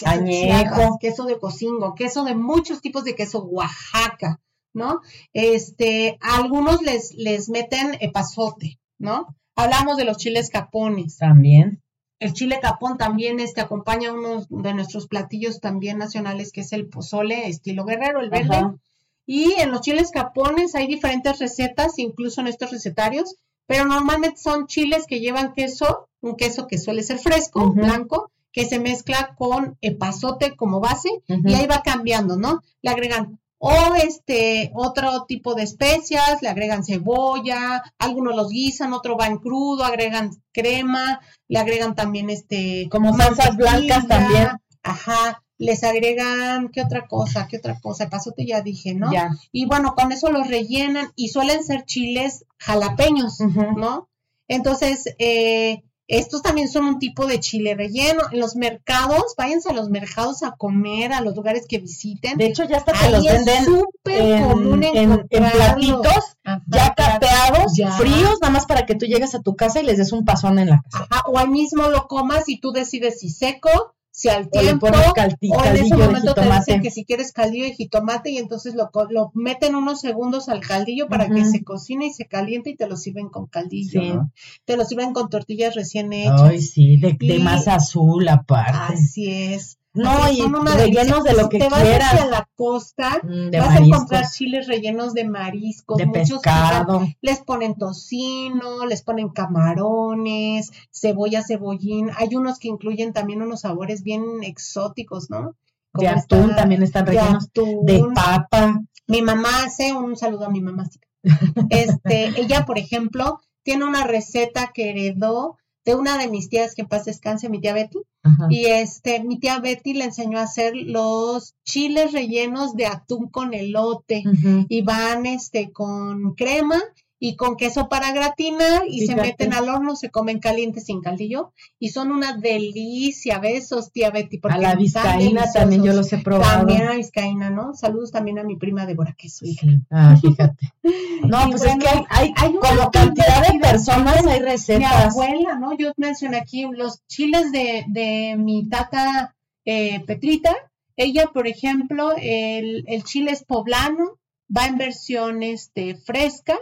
Añejo. queso de cocingo, queso de muchos tipos de queso Oaxaca, ¿no? Este, algunos les, les meten epazote, ¿no? Hablamos de los chiles capones. También. El chile capón también este, acompaña uno de nuestros platillos también nacionales, que es el pozole estilo guerrero, el verde. Y en los chiles capones hay diferentes recetas, incluso en estos recetarios, pero normalmente son chiles que llevan queso, un queso que suele ser fresco, blanco, que se mezcla con epazote como base y ahí va cambiando, ¿no? Le agregan o este otro tipo de especias, le agregan cebolla, algunos los guisan, otro va en crudo, agregan crema, le agregan también este como salsas blancas también. Ajá, les agregan, ¿qué otra cosa? ¿Qué otra cosa? Pasote ya dije, ¿no? Y bueno, con eso los rellenan y suelen ser chiles jalapeños, ¿no? Entonces, eh, Estos también son un tipo de chile relleno. En los mercados, váyanse a los mercados a comer, a los lugares que visiten. De hecho, ya hasta Ahí los es venden súper en, común en- en platitos Ajá, ya capeados, ya. fríos, nada más para que tú llegues a tu casa y les des un pasón en la casa. Ajá, o ahí mismo lo comas y tú decides si seco, si al O le tiempo, pones calti- o en ese de momento te dicen que si quieres caldillo de jitomate y entonces lo, lo meten unos segundos al caldillo para que se cocine y se caliente y te lo sirven con caldillo, Sí. ¿no? Te lo sirven con tortillas recién hechas. Ay, sí, de, de Y- masa azul aparte. Así es. No, y rellenos de lo Si que te vas quieras. hacia la costa, Mm, de vas a encontrar chiles rellenos de mariscos, de muchos pescado. les ponen tocino, les ponen camarones, cebolla, cebollín. Hay unos que incluyen también unos sabores bien exóticos, ¿no? De Como atún está- también están de rellenos. atún. De papa. Mi mamá hace un saludo a mi mamá. Este, ella, por ejemplo, tiene una receta que heredó de una de mis tías que en paz descanse, mi tía Betty. Ajá. Y este, mi tía Betty le enseñó a hacer los chiles rellenos de atún con elote y van este con crema y con queso para gratinar y se meten al horno, se comen calientes sin caldillo y son una delicia, besos tía Betty. A porque la están vizcaína también yo los he probado. También a vizcaína, ¿no? Saludos también a mi prima Débora, que es su hija. Sí. Ah, fíjate. No, Y pues bueno, es que hay, hay, como cantidad de personas, hay Mi recetas. abuela, ¿no? Yo mencioné aquí los chiles de, de mi tata eh, Petrita. Ella, por ejemplo, el, el chile es poblano, va en versión este, fresca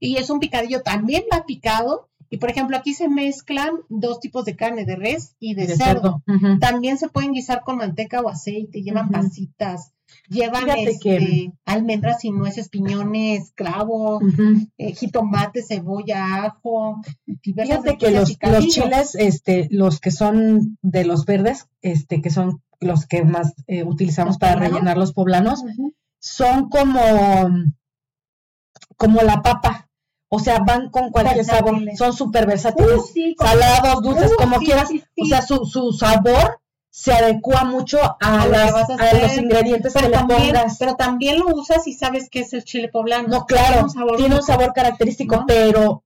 y es un picadillo también va picado. Y por ejemplo, aquí se mezclan dos tipos de carne, de res y de, de cerdo. También se pueden guisar con manteca o aceite, llevan Ujú. pasitas, llevan este, que- almendras y nueces, piñones, clavo, eh, jitomate, cebolla, ajo. Fíjate que los, los chiles, este, los que son de los verdes, este, que son los que más eh, utilizamos ¿Los para poblanos? rellenar los poblanos, son como, como la papa. O sea, van con cualquier sabor. Son súper versátiles. Uh, sí, salados, dulces, Uh, como sí, quieras. sí. O sea, su, su sabor se adecua mucho a, las- a los ingredientes pero que le también, pongas. pero también lo usas y sabes que es el chile poblano. No, claro, un sabor tiene un sabor característico, ¿No? pero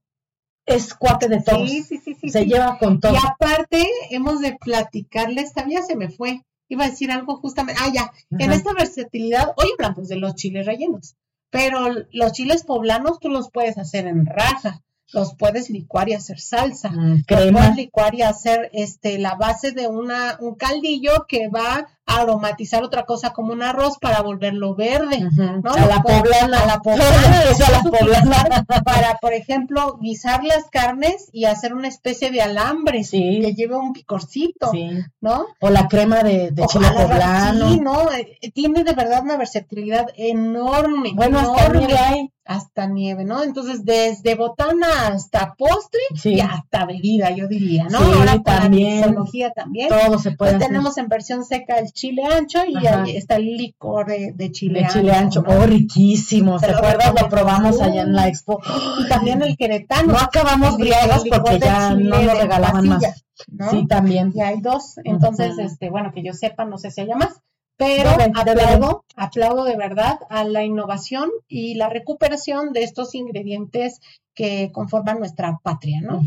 es cuate de todos. Sí, sí, sí, sí. se sí. lleva con todo. Y aparte, hemos de platicarles, también se me fue. Iba a decir algo justamente. Ah, ya. En esta versatilidad, hoy hablamos de los chiles rellenos, pero los chiles poblanos tú los puedes hacer en raja, los puedes licuar y hacer salsa. Mm, Los crema. puedes licuar y hacer este la base de una un caldillo que va a aromatizar otra cosa como un arroz para volverlo verde. ¿no? A la poblana. a la poblana, Eso a la poblana. Para, por ejemplo, guisar las carnes y hacer una especie de alambre que lleve un picorcito, sí. ¿no? O la crema de, de chile poblano. Sí, ¿no? Eh, Tiene de verdad una versatilidad enorme. Bueno, hasta enorme. nieve hay. Hasta nieve, ¿no? Entonces, desde botana hasta postre Sí, y hasta bebida, yo diría, ¿no? Sí, Ahora también. la mixología también. todo se puede Pues hacer. tenemos en versión seca el chile ancho y Ajá. ahí está el licor de, de chile de chile ancho. ¿no? Oh, riquísimo. Te ¿Te lo acuerdas? Lo probamos allá en la expo. Y también el queretano. No acabamos licor porque ya no nos regalaban pasilla, más. ¿no? Sí, también. Y hay dos, entonces, este, bueno, que yo sepa, no sé si haya más, pero aplaudo, aplaudo de verdad a la innovación y la recuperación de estos ingredientes que conforman nuestra patria, ¿no?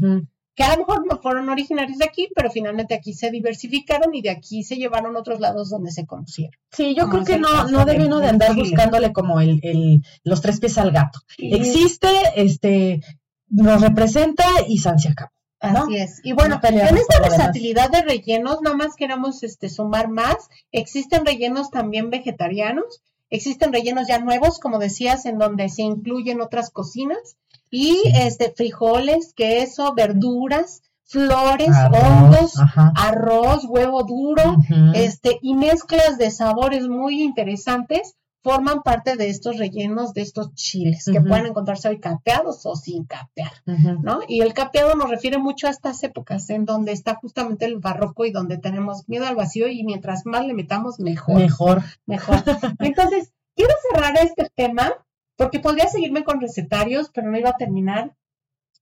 Que a lo mejor no fueron originarios de aquí, pero finalmente aquí se diversificaron y de aquí se llevaron a otros lados donde se conocieron. Sí, yo creo que no, no de- debe uno de andar chile. buscándole como el, el, los tres pies al gato. Existe, este, nos representa y San se acabó. ¿No? Así es. Y bueno, No en esta versatilidad de rellenos, nada más queremos este, sumar más. Existen rellenos también vegetarianos, existen rellenos ya nuevos, como decías, en donde se incluyen otras cocinas, y este frijoles, queso, verduras, flores, Arroz, hongos, ajá. arroz, huevo duro, este, y mezclas de sabores muy interesantes forman parte de estos rellenos, de estos chiles, que pueden encontrarse hoy capeados o sin capear. ¿no? Y el capeado nos refiere mucho a estas épocas en donde está justamente el barroco y donde tenemos miedo al vacío y mientras más le metamos, mejor, Mejor. mejor. Entonces, quiero cerrar este tema porque podría seguirme con recetarios, pero no iba a terminar.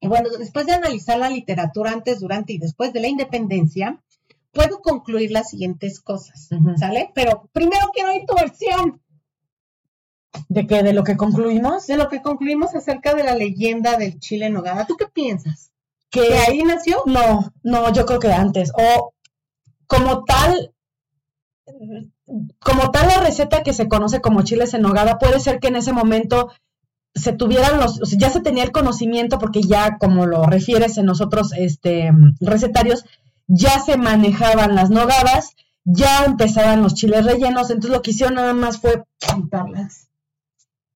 Y bueno, después de analizar la literatura antes, durante y después de la independencia, puedo concluir las siguientes cosas, Ujú. ¿sale? Pero primero quiero oír tu versión ¿De qué? ¿De lo que concluimos? de lo que concluimos acerca de la leyenda del chile en nogada. ¿Tú qué piensas? ¿Que ahí nació? No, no, yo creo que antes. O como tal, como tal la receta que se conoce como chiles en nogada, puede ser que en ese momento se tuvieran los, o sea, ya se tenía el conocimiento porque ya como lo refieres en nosotros este recetarios, ya se manejaban las nogadas, ya empezaban los chiles rellenos, entonces lo que hicieron nada más fue Juntarlas.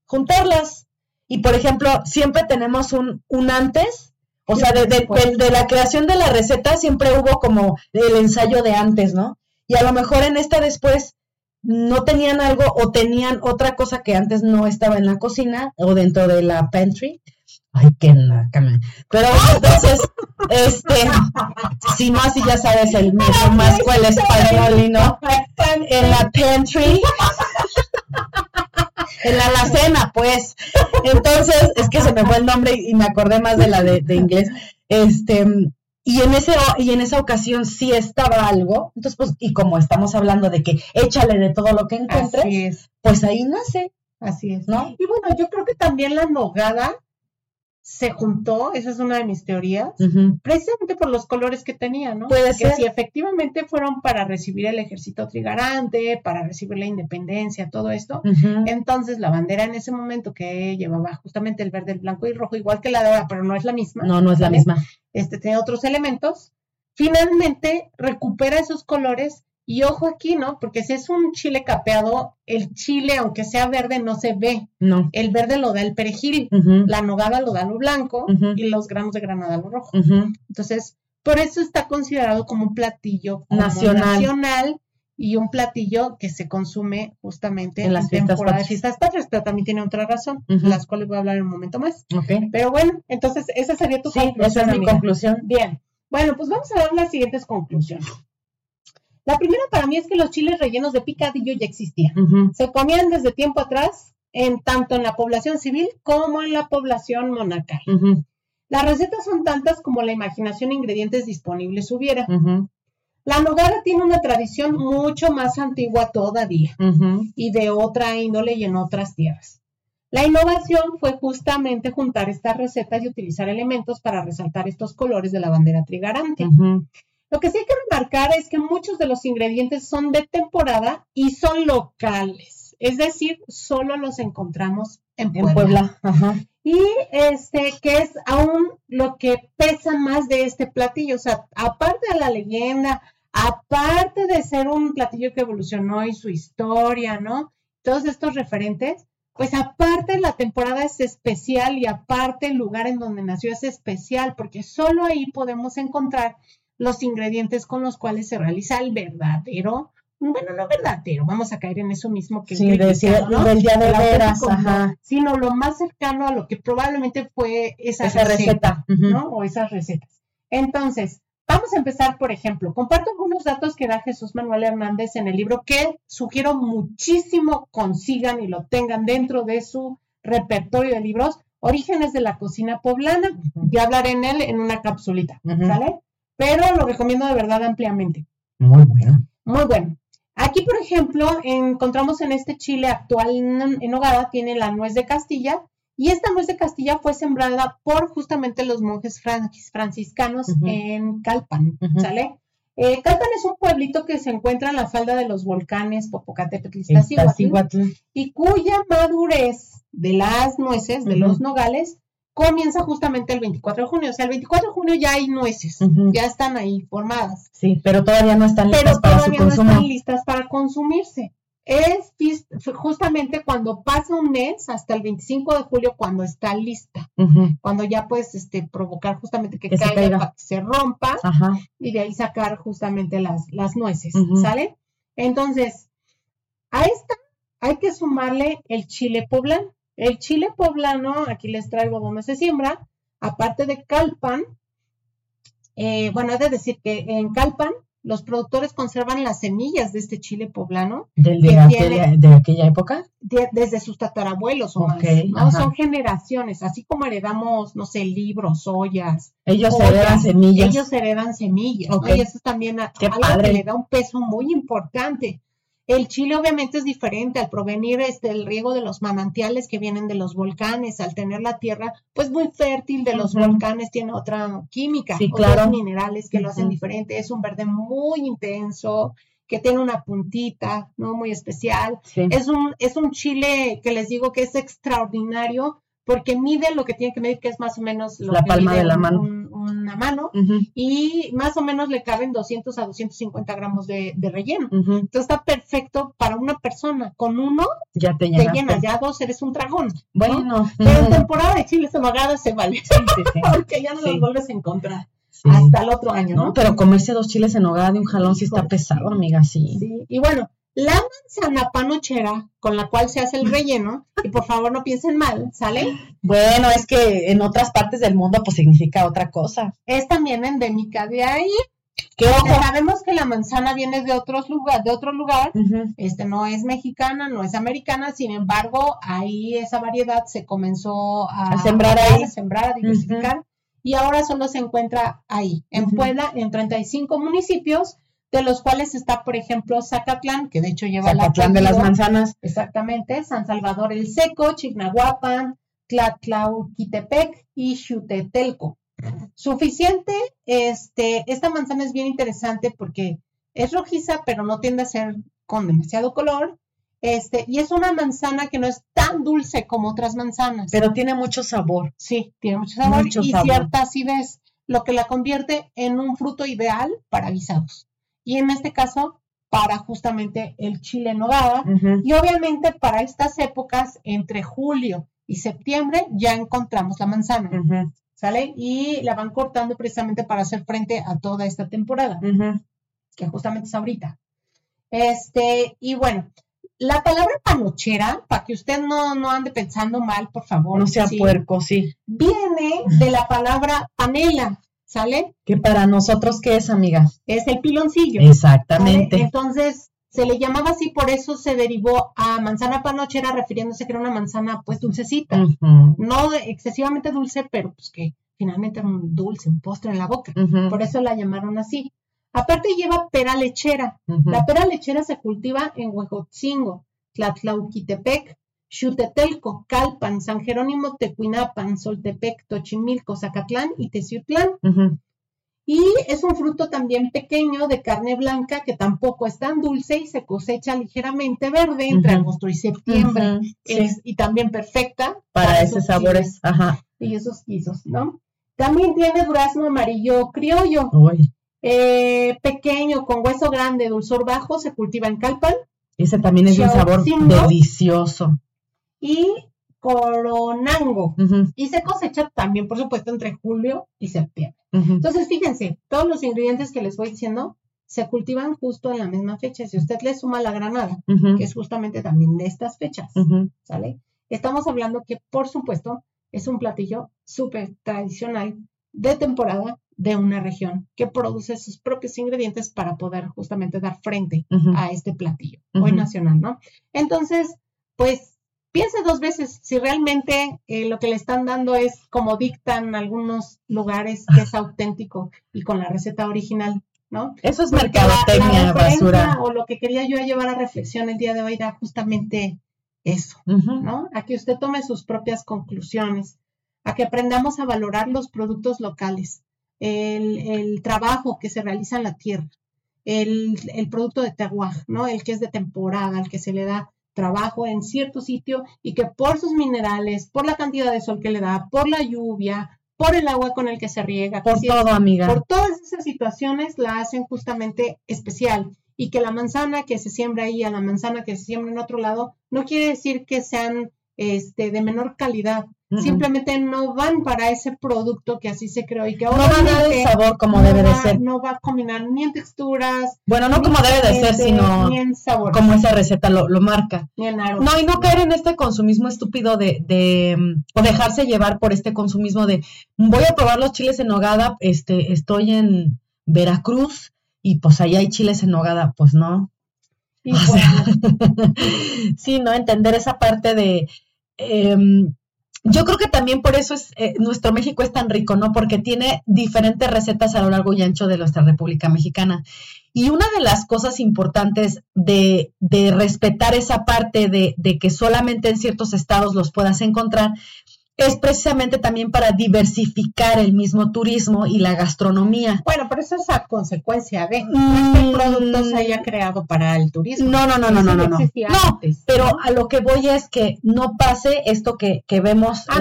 Juntarlas. Y por ejemplo, siempre tenemos un, un antes, o Sí, sea, de, de- por de- de la creación de la receta siempre hubo como el ensayo de antes, ¿no? Y a lo mejor en esta después no tenían algo o tenían otra cosa que antes no estaba en la cocina o dentro de la pantry. Ay, qué naca, Pero entonces, este, si no, así ya sabes el medio más cuál español y no en la pantry. En la alacena, pues. Entonces, es que se me fue el nombre y me acordé más de la de, de inglés. Este, y en ese y en esa ocasión sí estaba algo. Entonces, pues, y como estamos hablando de que échale de todo lo que encuentres, pues ahí nace, así es. ¿no? Y bueno, yo creo que también la nogada se juntó, esa es una de mis teorías, precisamente por los colores que tenía, ¿no? Puede que si efectivamente fueron para recibir el ejército trigarante, para recibir la independencia, todo esto, entonces la bandera en ese momento que llevaba justamente el verde, el blanco y el rojo, igual que la de ahora, pero no es la misma, No, no es la misma. este tiene otros elementos, finalmente recupera esos colores y ojo aquí, ¿no? Porque si es un chile capeado, el chile, aunque sea verde, no se ve. No. El verde lo da el perejil, la nogada lo da lo blanco y los gramos de granada lo rojo. Entonces, por eso está considerado como un platillo como Nacional. nacional y un platillo que se consume justamente En las fiestas temporada de patrias. fiestas patrias, pero también tiene otra razón, las cuales voy a hablar en un momento más. Ok. Pero bueno, entonces esa sería tu Sí, esa conclusión, es mi amiga. conclusión. Bien, bueno, pues vamos a dar las siguientes conclusiones. La primera para mí es que los chiles rellenos de picadillo ya existían. Se comían desde tiempo atrás, en tanto en la población civil como en la población monacal. Las recetas son tantas como la imaginación e ingredientes disponibles hubiera. La nogada tiene una tradición mucho más antigua todavía y de otra índole y en otras tierras. La innovación fue justamente juntar estas recetas y utilizar elementos para resaltar estos colores de la bandera trigarante. Lo que sí hay que remarcar es que muchos de los ingredientes son de temporada y son locales, es decir, solo los encontramos en Puebla. En Puebla. Ajá. Y este, que es aún lo que pesa más de este platillo, o sea, aparte de la leyenda, aparte de ser un platillo que evolucionó y su historia, ¿no? Todos estos referentes, pues aparte la temporada es especial y aparte el lugar en donde nació es especial, porque solo ahí podemos encontrar los ingredientes con los cuales se realiza el verdadero, bueno, no verdadero, vamos a caer en eso mismo que Sí, decir, ¿no? del día de veras, ajá. sino lo más cercano a lo que probablemente fue esa, Esa receta. ¿no? O esas recetas. Entonces, vamos a empezar, por ejemplo, comparto algunos datos que da Jesús Manuel Hernández en el libro que sugiero muchísimo consigan y lo tengan dentro de su repertorio de libros, Orígenes de la cocina poblana. Ujú. Ya hablaré en él en una capsulita. ¿sale? Pero lo recomiendo de verdad ampliamente. Muy bueno. Muy bueno. Aquí, por ejemplo, encontramos en este chile actual en, Nogada, tiene la nuez de Castilla, y esta nuez de Castilla fue sembrada por justamente los monjes fran- franciscanos en Calpan. ¿sale? Eh, Calpan es un pueblito que se encuentra en la falda de los volcanes Popocatépetl y Iztaccíhuatl, y cuya madurez de las nueces, de los nogales, comienza justamente el 24 de junio. O sea, el 24 de junio ya hay nueces, ya están ahí formadas Sí, pero todavía no están listas pero para su todavía no consumo. están listas para consumirse. Es justamente cuando pasa un mes, hasta el 25 de julio, cuando está lista, cuando ya puedes este, provocar justamente que, caiga, caiga. para que se rompa Ajá. y de ahí sacar justamente las, las nueces. ¿sale? Entonces, a esta hay que sumarle el chile poblano. El chile poblano, aquí les traigo donde se siembra, aparte de Calpan, eh, bueno, he de decir que en Calpan los productores conservan las semillas de este chile poblano ¿Del de, aquella, tiene- de aquella época? de- desde sus tatarabuelos o más, ¿no? Son generaciones, así como heredamos, no sé, libros, ollas, Ellos Ollas. heredan semillas. ellos heredan semillas, ¿no? Ok. Y eso es también Qué algo padre. que le da un peso muy importante. El chile obviamente es diferente al provenir este, el riego de los manantiales que vienen de los volcanes, al tener la tierra pues muy fértil de los volcanes, tiene otra química, otros minerales que lo hacen diferente, es un verde muy intenso, que tiene una puntita, ¿no? Muy especial. Es, un, es un chile que les digo que es extraordinario porque mide lo que tiene que medir, que es más o menos la palma de la mano. una mano, y más o menos le caben 200 a 250 gramos de, relleno. Entonces está perfecto para una persona. Con uno ya te, llena, ya dos eres un dragón. Bueno, pero en temporada de chiles en se vale, porque ya no los vuelves a encontrar. Hasta el otro año, ¿no? Pero comerse dos chiles en hogada de un jalón sí está pesado, amiga, sí. sí. Y bueno, la manzana panochera con la cual se hace el relleno, y por favor no piensen mal, ¿sale? Bueno, es que en otras partes del mundo pues significa otra cosa. Es también endémica de ahí. Que sabemos que la manzana viene de otros lugar, de otro lugar, este no es mexicana, no es americana, sin embargo, ahí esa variedad se comenzó a, sembrar ahí, a sembrar, a diversificar, y ahora solo se encuentra ahí, en Puebla, en 35 municipios, de los cuales está, por ejemplo, Zacatlán, que de hecho lleva Zacatlán de las manzanas. Exactamente, San Salvador el Seco, Chignahuapan, Tlatlauquitepec y Xutetelco. Suficiente, este, esta manzana es bien interesante porque es rojiza, pero no tiende a ser con demasiado color. Este, y es una manzana que no es tan dulce como otras manzanas. Pero tiene mucho sabor. Sí, tiene mucho sabor y cierta acidez, lo que la convierte en un fruto ideal para guisados y en este caso para justamente el chile en nogada. Y obviamente para estas épocas, entre julio y septiembre, ya encontramos la manzana. ¿Sale? Y la van cortando precisamente para hacer frente a toda esta temporada, que justamente es ahorita. Este, y bueno, la palabra panochera, para que usted no, no ande pensando mal, por favor. No sea puerco, sí. Viene de la palabra panela, ¿sale? Que para nosotros, ¿qué es, amiga? Es el piloncillo. Exactamente. Entonces, se le llamaba así, por eso se derivó a manzana panochera, refiriéndose que era una manzana, pues, dulcecita. No excesivamente dulce, pero pues que finalmente era un dulce, un postre en la boca. Por eso la llamaron así. Aparte lleva pera lechera. La pera lechera se cultiva en Huejotzingo, Tlatlauquitepec, Xutetelco, Calpan, San Jerónimo, Tecuinapan, Soltepec, Tochimilco, Zacatlán y Teciutlán. Y es un fruto también pequeño de carne blanca que tampoco es tan dulce y se cosecha ligeramente verde entre agosto y septiembre. y también perfecta para, esos sabores. Ajá. Y esos guisos, ¿no? También tiene durazno amarillo criollo. Eh, pequeño, con hueso grande, dulzor bajo, se cultiva en Calpan. Ese también es un sabor delicioso y coronango. Y se cosecha también, por supuesto, entre julio y septiembre. Entonces, fíjense, todos los ingredientes que les voy diciendo se cultivan justo en la misma fecha. Si usted le suma la granada, que es justamente también de estas fechas, ¿sale? Estamos hablando que, por supuesto, es un platillo súper tradicional de temporada de una región que produce sus propios ingredientes para poder justamente dar frente a este platillo hoy nacional, ¿no? Entonces, pues piense dos veces si realmente eh, lo que le están dando es como dictan algunos lugares que es auténtico y con la receta original, ¿no? Eso es mercadotecnia, basura. O lo que quería yo llevar a reflexión el día de hoy era justamente eso, ¿no? A que usted tome sus propias conclusiones, a que aprendamos a valorar los productos locales, el, trabajo que se realiza en la tierra, el, el producto de terroir, ¿no? El que es de temporada, el que se le da trabajo en cierto sitio y que por sus minerales, por la cantidad de sol que le da, por la lluvia, por el agua con el que se riega, por todo, amiga. Por todas esas situaciones la hacen justamente especial y que la manzana que se siembra ahí a la manzana que se siembra en otro lado no quiere decir que sean este, de menor calidad, Simplemente no van para ese producto que así se creó y que ahora no va a dar el sabor como debe de ser. No va a combinar ni en texturas. Bueno, no como debe de ser, sino como esa receta lo, marca. Ni en no, y no caer en este consumismo estúpido de, de, o dejarse llevar por este consumismo de voy a probar los chiles en nogada, este, estoy en Veracruz y pues ahí hay chiles en nogada, pues no. sí, no entender esa parte de eh, yo creo que también por eso es eh, nuestro México es tan rico, ¿no? Porque tiene diferentes recetas a lo largo y ancho de nuestra República Mexicana. Y una de las cosas importantes de, de respetar esa parte de, de, que solamente en ciertos estados los puedas encontrar es precisamente también para diversificar el mismo turismo y la gastronomía. Bueno, pero eso es a consecuencia de mm, que el producto se haya creado para el turismo. No, no, no, no, no, no. No, no pero a lo que voy es que no pase esto que, que vemos, ah,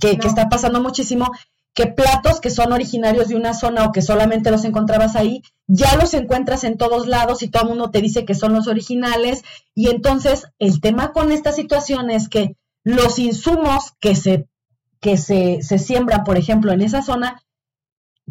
que, que está pasando muchísimo, que platos que son originarios de una zona o que solamente los encontrabas ahí, ya los encuentras en todos lados y todo el mundo te dice que son los originales. Y entonces el tema con esta situación es que los insumos que se, que se, se siembran, por ejemplo, en esa zona,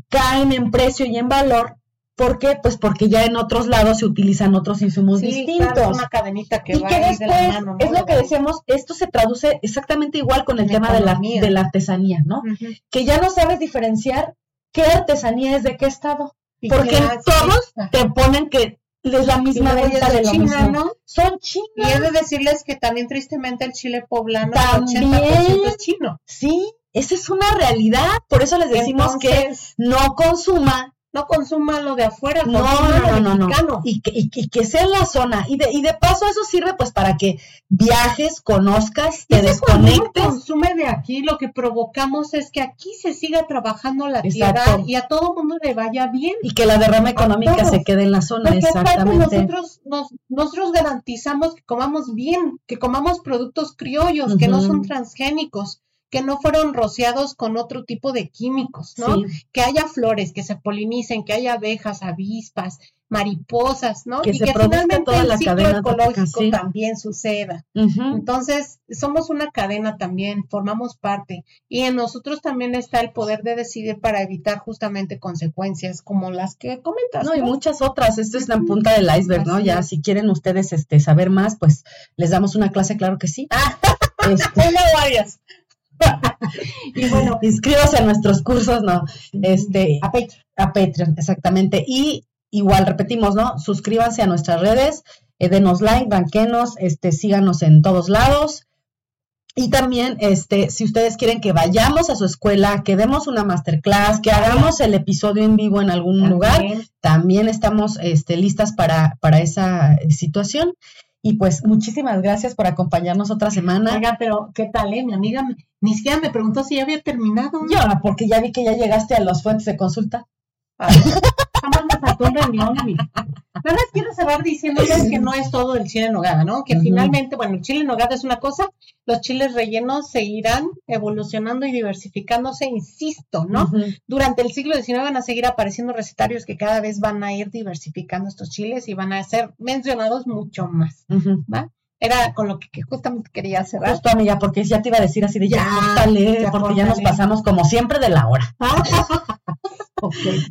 caen en precio y en valor ¿Por qué? Pues porque ya en otros lados se utilizan otros insumos distintos. una cadenita que y que después, es lo que decíamos, esto se traduce exactamente igual con el tema de la, de la, artesanía, ¿no? Que ya no sabes diferenciar qué artesanía es de qué estado. Porque todos te ponen que es la misma venta de China, ¿no? Son chinos. Y he de decirles que también tristemente el chile poblano también, 80% es chino. Sí, esa es una realidad. Por eso les decimos que no consuma no consuma lo de afuera, no, no, no, no, Y que, y, que sea en la zona. Y de, y de paso eso sirve pues para que viajes, conozcas, te desconectes. consume de aquí, lo que provocamos es que aquí se siga trabajando la tierra y a todo mundo le vaya bien. Y que la derrama económica se quede en la zona, exactamente. Nosotros, nosotros garantizamos que comamos bien, que comamos productos criollos, que no son transgénicos que no fueron rociados con otro tipo de químicos, ¿no? Que haya flores, que se polinicen, que haya abejas, avispas, mariposas, ¿no? Que y que finalmente el ciclo ecológico también suceda. Entonces, somos una cadena también, formamos parte. Y en nosotros también está el poder de decidir para evitar justamente consecuencias como las que comentas. No, y muchas otras. Esto es la punta del iceberg, ¿no? Ya si quieren ustedes este, saber más, pues les damos una clase, claro que sí. Ah, este, varias. Y bueno, inscríbase a nuestros cursos, ¿no? Este, a Patreon. A Patreon, exactamente. Y igual repetimos, ¿no? Suscríbanse a nuestras redes, eh, denos like, banquenos, este, síganos en todos lados. Y también, este, si ustedes quieren que vayamos a su escuela, que demos una masterclass, que hagamos el episodio en vivo en algún lugar, también estamos este, listas para, para esa situación. Y pues muchísimas gracias por acompañarnos otra semana. Oiga, pero ¿qué tal, eh? Mi amiga ni siquiera me preguntó si ya había terminado. Ya, porque ya vi que ya llegaste a las fuentes de consulta. Faltó un renglón, Nada más quiero cerrar diciéndoles que no es todo el chile en nogada, ¿no? Que finalmente, bueno, el chile en nogada es una cosa, los chiles rellenos seguirán evolucionando y diversificándose, insisto, ¿no? Durante el siglo XIX van a seguir apareciendo recetarios que cada vez van a ir diversificando estos chiles y van a ser mencionados mucho más, ¿va? Era con lo que, justamente quería cerrar. Justo, amiga, porque ya te iba a decir así de ya, ya porque ya nos pasamos como siempre de la hora.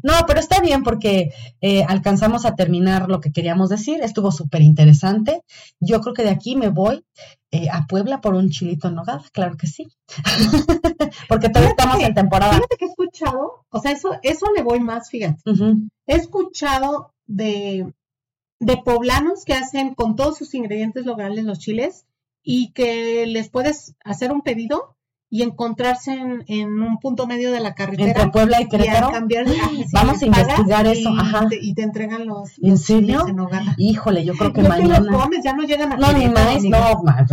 No, pero está bien porque eh, alcanzamos a terminar lo que queríamos decir. Estuvo súper interesante. Yo creo que de aquí me voy eh, a Puebla por un chilito en nogada, claro que sí. porque todavía estamos en temporada. Fíjate que he escuchado, o sea, eso, eso le voy más, fíjate. He escuchado de, de poblanos que hacen con todos sus ingredientes locales los chiles y que les puedes hacer un pedido y encontrarse en, en, un punto medio de la carretera. Entre Puebla y Querétaro. Vamos a investigar eso. Y, Ajá. Te, y te entregan los. ¿En serio? Híjole, yo creo que mañana. Los comes, ya no llegan a No, ni más, no,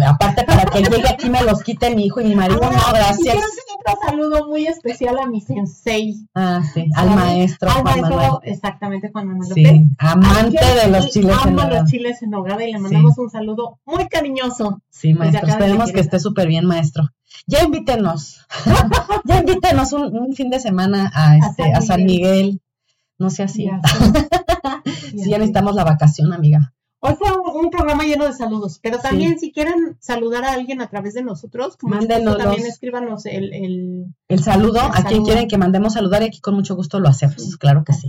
aparte para que llegue aquí me los quite mi hijo y mi marido. no, gracias. Y quiero hacer otro saludo muy especial a mi sensei. Ah, sí, al maestro. Al maestro, exactamente, Juan Manuel López. Sí, amante de los chiles en nogada. los chiles en nogada y le mandamos un saludo muy cariñoso. Sí, maestro, esperemos que esté súper bien, maestro ya invítenos, ya invítenos un, fin de semana a, este, a San, Miguel. No sé así. si ya necesitamos la vacación, amiga. Hoy fue un, programa lleno de saludos, pero también si quieren saludar a alguien a través de nosotros, como también escríbanos el, el, el saludo, a quien quieren que mandemos saludar y aquí con mucho gusto lo hacemos, claro que sí.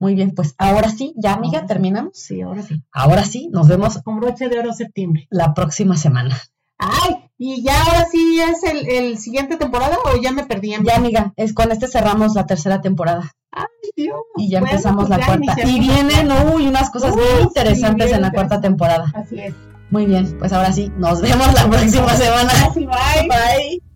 Muy bien, pues ahora sí, ya amiga, terminamos. Sí, ahora sí. Ahora sí, nos vemos. Con broche de oro septiembre. La próxima semana. Ay, ¿y ya ahora sí es el, el siguiente temporada o ya me perdí? Ya, amiga, es con este cerramos la tercera temporada. Ay, Dios. Y ya empezamos pues la cuarta. Y vienen, uy, unas cosas muy interesantes en la cuarta temporada. Así es. Muy bien, pues ahora sí, nos vemos la próxima semana. Así va.